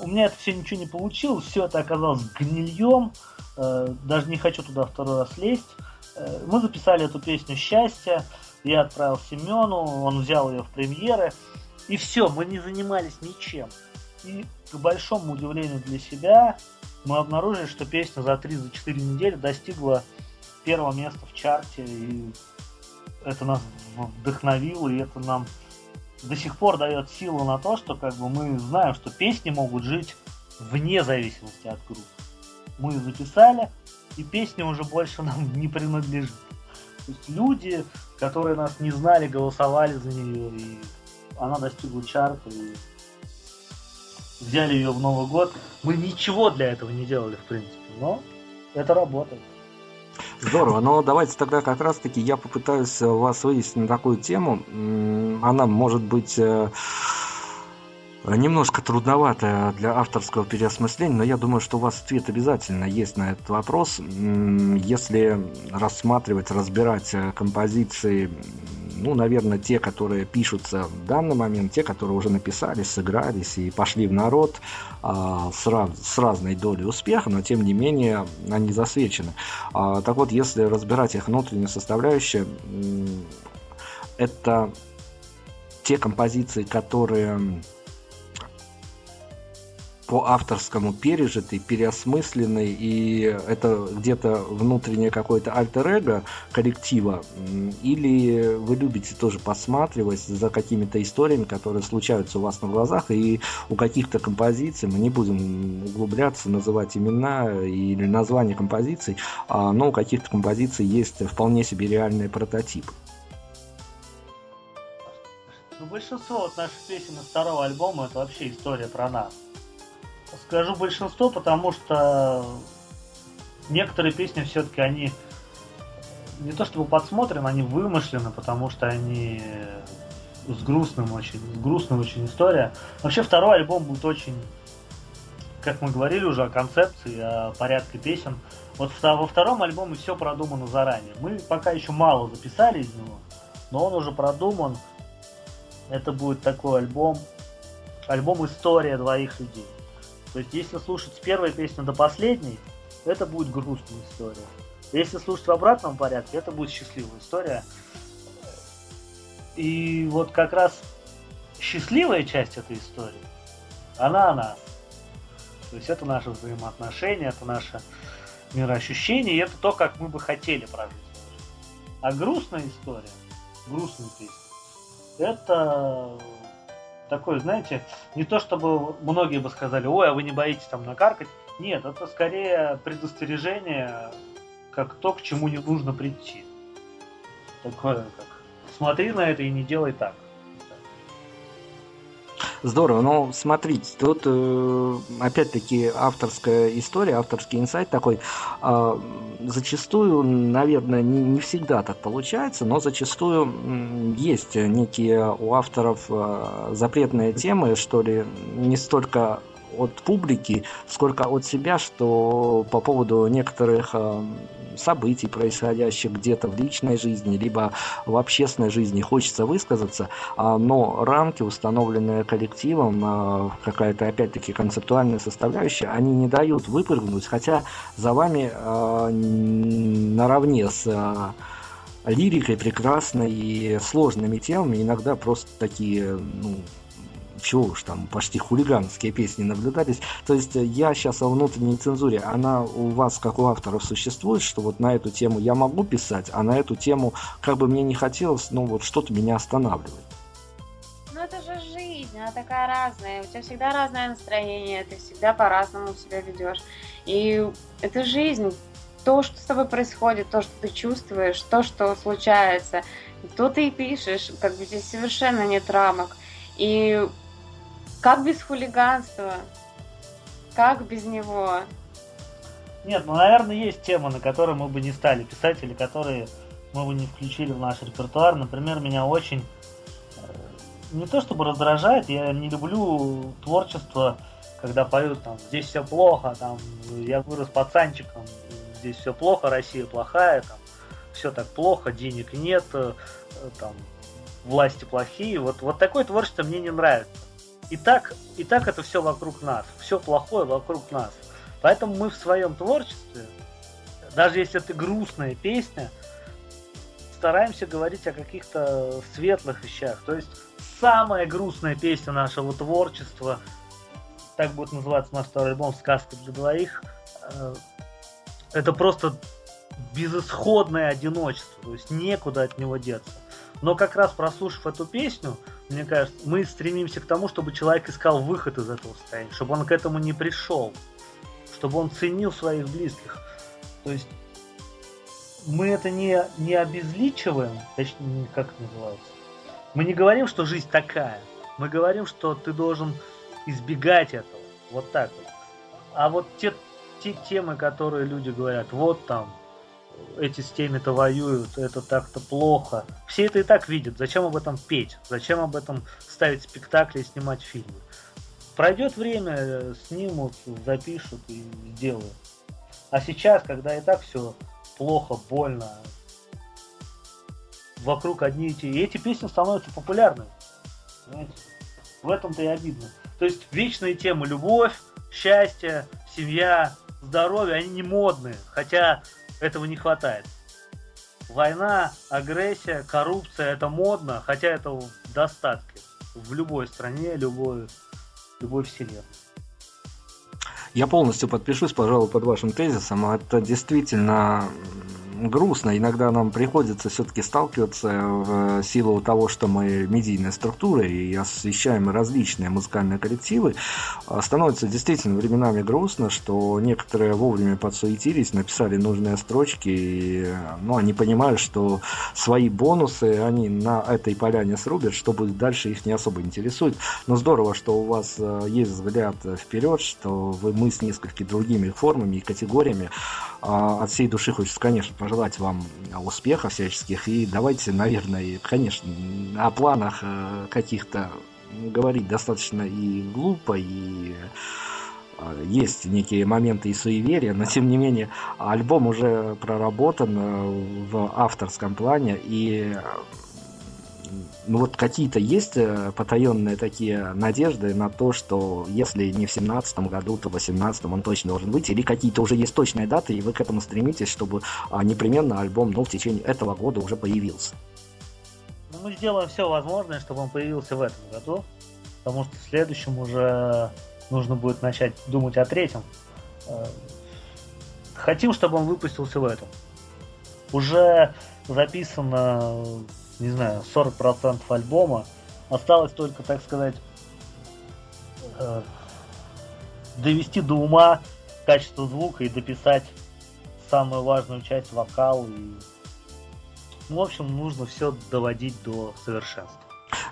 У меня это все ничего не получилось, все это оказалось гнильем, э, даже не хочу туда второй раз лезть. Э, мы записали эту песню «Счастье», я отправил Семену, он взял ее в премьеры, и все, мы не занимались ничем. И к большому удивлению для себя мы обнаружили, что песня за 3-4 недели достигла первого места в чарте, и это нас вдохновило, и это нам до сих пор дает силу на то, что как бы мы знаем, что песни могут жить вне зависимости от группы. Мы записали, и песня уже больше нам не принадлежит. То есть люди, которые нас не знали, голосовали за нее, и она достигла чарта, и взяли ее в Новый год. Мы ничего для этого не делали, в принципе, но это работает. Здорово, но давайте тогда как раз-таки я попытаюсь вас вывести на такую тему. Она может быть э, немножко трудновато для авторского переосмысления, но я думаю, что у вас ответ обязательно есть на этот вопрос. Если рассматривать, разбирать э, композиции, ну, наверное, те, которые пишутся в данный момент, те, которые уже написались, сыгрались и пошли в народ а, с, раз, с разной долей успеха, но тем не менее они засвечены. А, так вот, если разбирать их внутреннюю составляющую, это те композиции, которые по авторскому пережитый, переосмысленный, и это где-то внутреннее какое-то альтер-эго коллектива, или вы любите тоже посматривать за какими-то историями, которые случаются у вас на глазах, и у каких-то композиций, мы не будем углубляться, называть имена или названия композиций, а, но у каких-то композиций есть вполне себе реальные прототипы. Ну, большинство вот наших песен из второго альбома это вообще история про нас. Скажу большинство, потому что некоторые песни все-таки они не то чтобы подсмотрены, они вымышлены, потому что они с грустным очень, с грустной очень история. Вообще второй альбом будет очень, как мы говорили уже о концепции, о порядке песен. Вот во втором альбоме все продумано заранее. Мы пока еще мало записали из него, но он уже продуман. Это будет такой альбом, альбом история двоих людей. То есть, если слушать с первой песни до последней, это будет грустная история. Если слушать в обратном порядке, это будет счастливая история. И вот как раз счастливая часть этой истории, она о нас. То есть это наши взаимоотношения, это наше мироощущение, и это то, как мы бы хотели прожить. А грустная история, грустная песня, это такое, знаете, не то чтобы многие бы сказали, ой, а вы не боитесь там накаркать. Нет, это скорее предостережение, как то, к чему не нужно прийти. Такое, как смотри на это и не делай так. Здорово. Но смотрите, тут э, опять-таки авторская история, авторский инсайт такой. Э, зачастую, наверное, не, не всегда так получается, но зачастую есть некие у авторов э, запретные темы, что ли, не столько от публики, сколько от себя, что по поводу некоторых э, событий, происходящих где-то в личной жизни, либо в общественной жизни, хочется высказаться, а, но рамки, установленные коллективом, э, какая-то опять-таки концептуальная составляющая, они не дают выпрыгнуть, хотя за вами э, наравне с лирикой прекрасной и сложными темами иногда просто такие ну, чего уж там, почти хулиганские песни наблюдались. То есть э, я сейчас о внутренней цензуре, она у вас, как у авторов, существует, что вот на эту тему я могу писать, а на эту тему, как бы мне не хотелось, но вот что-то меня останавливает. Ну это же жизнь, она такая разная, у тебя всегда разное настроение, ты всегда по-разному себя ведешь. И это жизнь, то, что с тобой происходит, то, что ты чувствуешь, то, что случается, то ты и пишешь, как бы здесь совершенно нет рамок. И как без хулиганства? Как без него? Нет, ну, наверное, есть темы, на которые мы бы не стали писать, или которые мы бы не включили в наш репертуар. Например, меня очень э, не то чтобы раздражает, я не люблю творчество, когда поют там здесь все плохо, там я вырос пацанчиком, здесь все плохо, Россия плохая, там все так плохо, денег нет, э, там власти плохие. Вот, вот такое творчество мне не нравится. И так, и так это все вокруг нас, все плохое вокруг нас. Поэтому мы в своем творчестве, даже если это грустная песня, стараемся говорить о каких-то светлых вещах. То есть самая грустная песня нашего творчества, так будет называться наш второй альбом «Сказка для двоих», э, это просто безысходное одиночество, то есть некуда от него деться. Но как раз прослушав эту песню, мне кажется, мы стремимся к тому, чтобы человек искал выход из этого состояния, чтобы он к этому не пришел, чтобы он ценил своих близких. То есть мы это не, не обезличиваем, точнее, как это называется. Мы не говорим, что жизнь такая. Мы говорим, что ты должен избегать этого. Вот так вот. А вот те, те темы, которые люди говорят, вот там, эти с теми-то воюют, это так-то плохо. Все это и так видят. Зачем об этом петь? Зачем об этом ставить спектакли и снимать фильмы? Пройдет время, снимут, запишут и сделают. А сейчас, когда и так все плохо, больно, вокруг одни эти... И эти песни становятся популярными. Понимаете? В этом-то и обидно. То есть вечные темы любовь, счастье, семья, здоровье, они не модные. Хотя этого не хватает. Война, агрессия, коррупция это модно, хотя это в достатке в любой стране, любой, любой вселенной. Я полностью подпишусь, пожалуй, под вашим тезисом. Это действительно грустно. Иногда нам приходится все-таки сталкиваться в силу того, что мы медийная структура и освещаем различные музыкальные коллективы. А, становится действительно временами грустно, что некоторые вовремя подсуетились, написали нужные строчки, и ну, они понимают, что свои бонусы они на этой поляне срубят, что будет дальше их не особо интересует. Но здорово, что у вас а, есть взгляд вперед, что вы мы с несколькими другими формами и категориями. А, от всей души хочется, конечно, пожелать вам успехов всяческих. И давайте, наверное, конечно, о планах э, каких-то говорить достаточно и глупо, и э, есть некие моменты и суеверия, но тем не менее альбом уже проработан э, в авторском плане, и ну вот какие-то есть э, потаенные такие надежды на то, что если не в семнадцатом году, то в восемнадцатом он точно должен выйти, или какие-то уже есть точные даты, и вы к этому стремитесь, чтобы а, непременно альбом, ну, в течение этого года уже появился? Ну, мы сделаем все возможное, чтобы он появился в этом году, потому что в следующем уже нужно будет начать думать о третьем. Э, хотим, чтобы он выпустился в этом. Уже записано не знаю, 40% альбома. Осталось только, так сказать, э, довести до ума качество звука и дописать самую важную часть вокал. И... Ну, в общем, нужно все доводить до совершенства.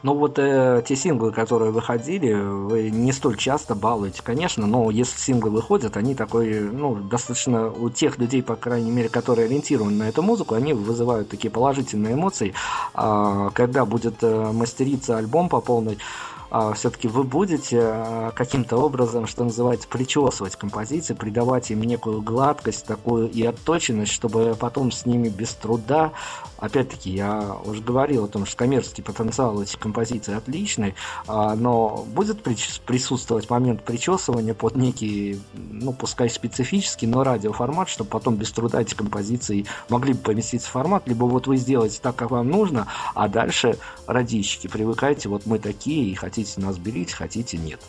Ну вот э, те синглы, которые выходили, вы не столь часто балуете, конечно, но если синглы выходят, они такой, ну, достаточно у тех людей, по крайней мере, которые ориентированы на эту музыку, они вызывают такие положительные эмоции. А, когда будет э, мастериться альбом по полной, все-таки вы будете а, каким-то образом, что называется, причесывать композиции, придавать им некую гладкость такую и отточенность, чтобы потом с ними без труда. Опять-таки, я уже говорил о том, что коммерческий потенциал этих композиций отличный, а, но будет присутствовать момент причесывания под некий, ну, пускай специфический, но радиоформат, чтобы потом без труда эти композиции могли бы поместиться в формат, либо вот вы сделаете так, как вам нужно, а дальше, радищики, привыкайте, вот мы такие, и хотите нас берите, хотите нет.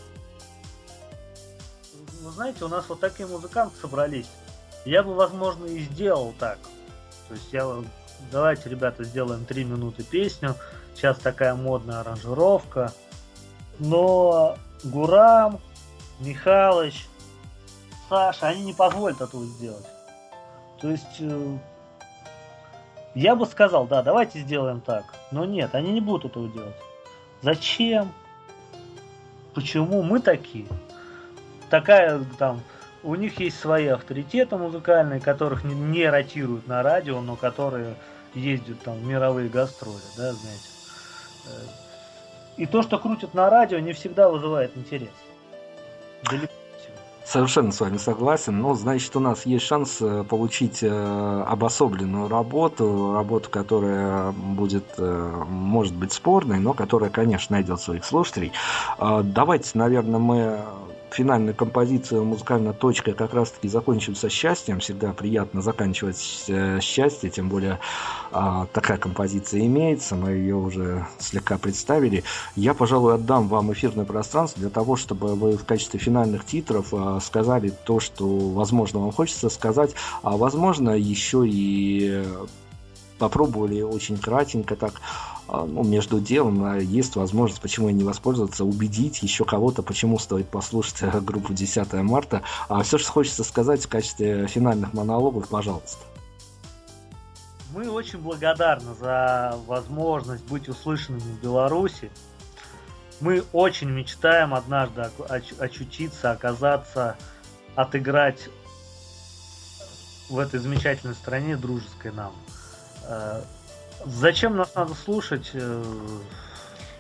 Вы знаете, у нас вот такие музыканты собрались. Я бы, возможно, и сделал так. То есть я давайте, ребята, сделаем 3 минуты песню. Сейчас такая модная аранжировка. Но Гурам, Михалыч, Саша, они не позволят этого сделать. То есть, э, я бы сказал, да, давайте сделаем так. Но нет, они не будут этого делать. Зачем? Почему мы такие? Такая там у них есть свои авторитеты музыкальные, которых не, не ротируют на радио, но которые ездят там в мировые гастроли, да, знаете. Э, и то, что крутят на радио, не всегда вызывает интерес. Далеко Совершенно с вами согласен. Но значит, у нас есть шанс э, получить э, обособленную работу, работу, которая будет, может быть, спорной, но которая, конечно, найдет своих слушателей. Давайте, наверное, мы финальная композиция музыкальная точка как раз-таки закончится счастьем. Всегда приятно заканчивать э, счастье, тем более а, такая композиция имеется, мы ее уже слегка представили. Я, пожалуй, отдам вам эфирное пространство для того, чтобы вы в качестве финальных титров а, сказали то, что, возможно, вам хочется сказать, а возможно, еще и попробовали очень кратенько так ну, между делом а, есть возможность, почему и не воспользоваться, убедить еще кого-то, почему стоит послушать э, группу 10 марта. А все, что хочется сказать в качестве финальных монологов, пожалуйста. Мы очень благодарны за возможность быть услышанными в Беларуси. Мы очень мечтаем однажды очутиться, оказаться, отыграть в этой замечательной стране, дружеской нам. Зачем нас надо слушать? Э,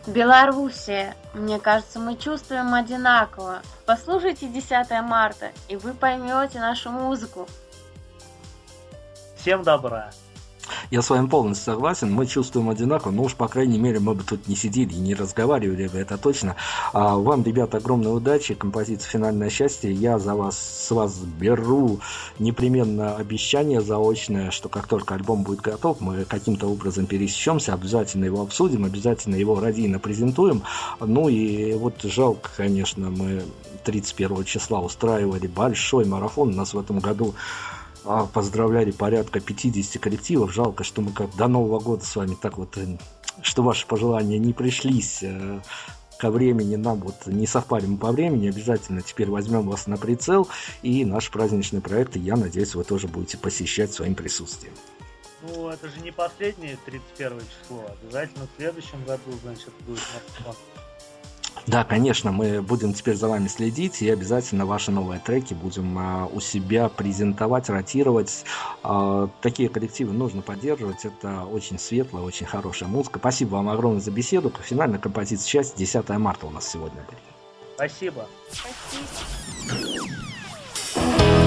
Белоруссия. Мне кажется, мы чувствуем одинаково. Послушайте 10 марта, и вы поймете нашу музыку. Всем добра. Я с вами полностью согласен, мы чувствуем одинаково, но уж, по крайней мере, мы бы тут не сидели и не разговаривали бы, это точно. А вам, ребята, огромной удачи, композиция «Финальное счастье». Я за вас, с вас беру непременно обещание заочное, что как только альбом будет готов, мы каким-то образом пересечемся, обязательно его обсудим, обязательно его радийно презентуем. Ну и вот жалко, конечно, мы 31 числа устраивали большой марафон, у нас в этом году а, поздравляли порядка 50 коллективов. Жалко, что мы как до Нового года с вами так вот, э, что ваши пожелания не пришлись э, ко времени, нам вот не совпали мы по времени, обязательно теперь возьмем вас на прицел, и наш праздничный проект, я надеюсь, вы тоже будете посещать своим присутствием. Ну, это же не последнее 31 число, обязательно в следующем году, значит, будет да, конечно, мы будем теперь за вами следить и обязательно ваши новые треки будем а, у себя презентовать, ротировать. А, такие коллективы нужно поддерживать. Это очень светлая, очень хорошая музыка. Спасибо вам огромное за беседу. Финальная композиция часть 10 марта у нас сегодня будет. Спасибо. Спасибо.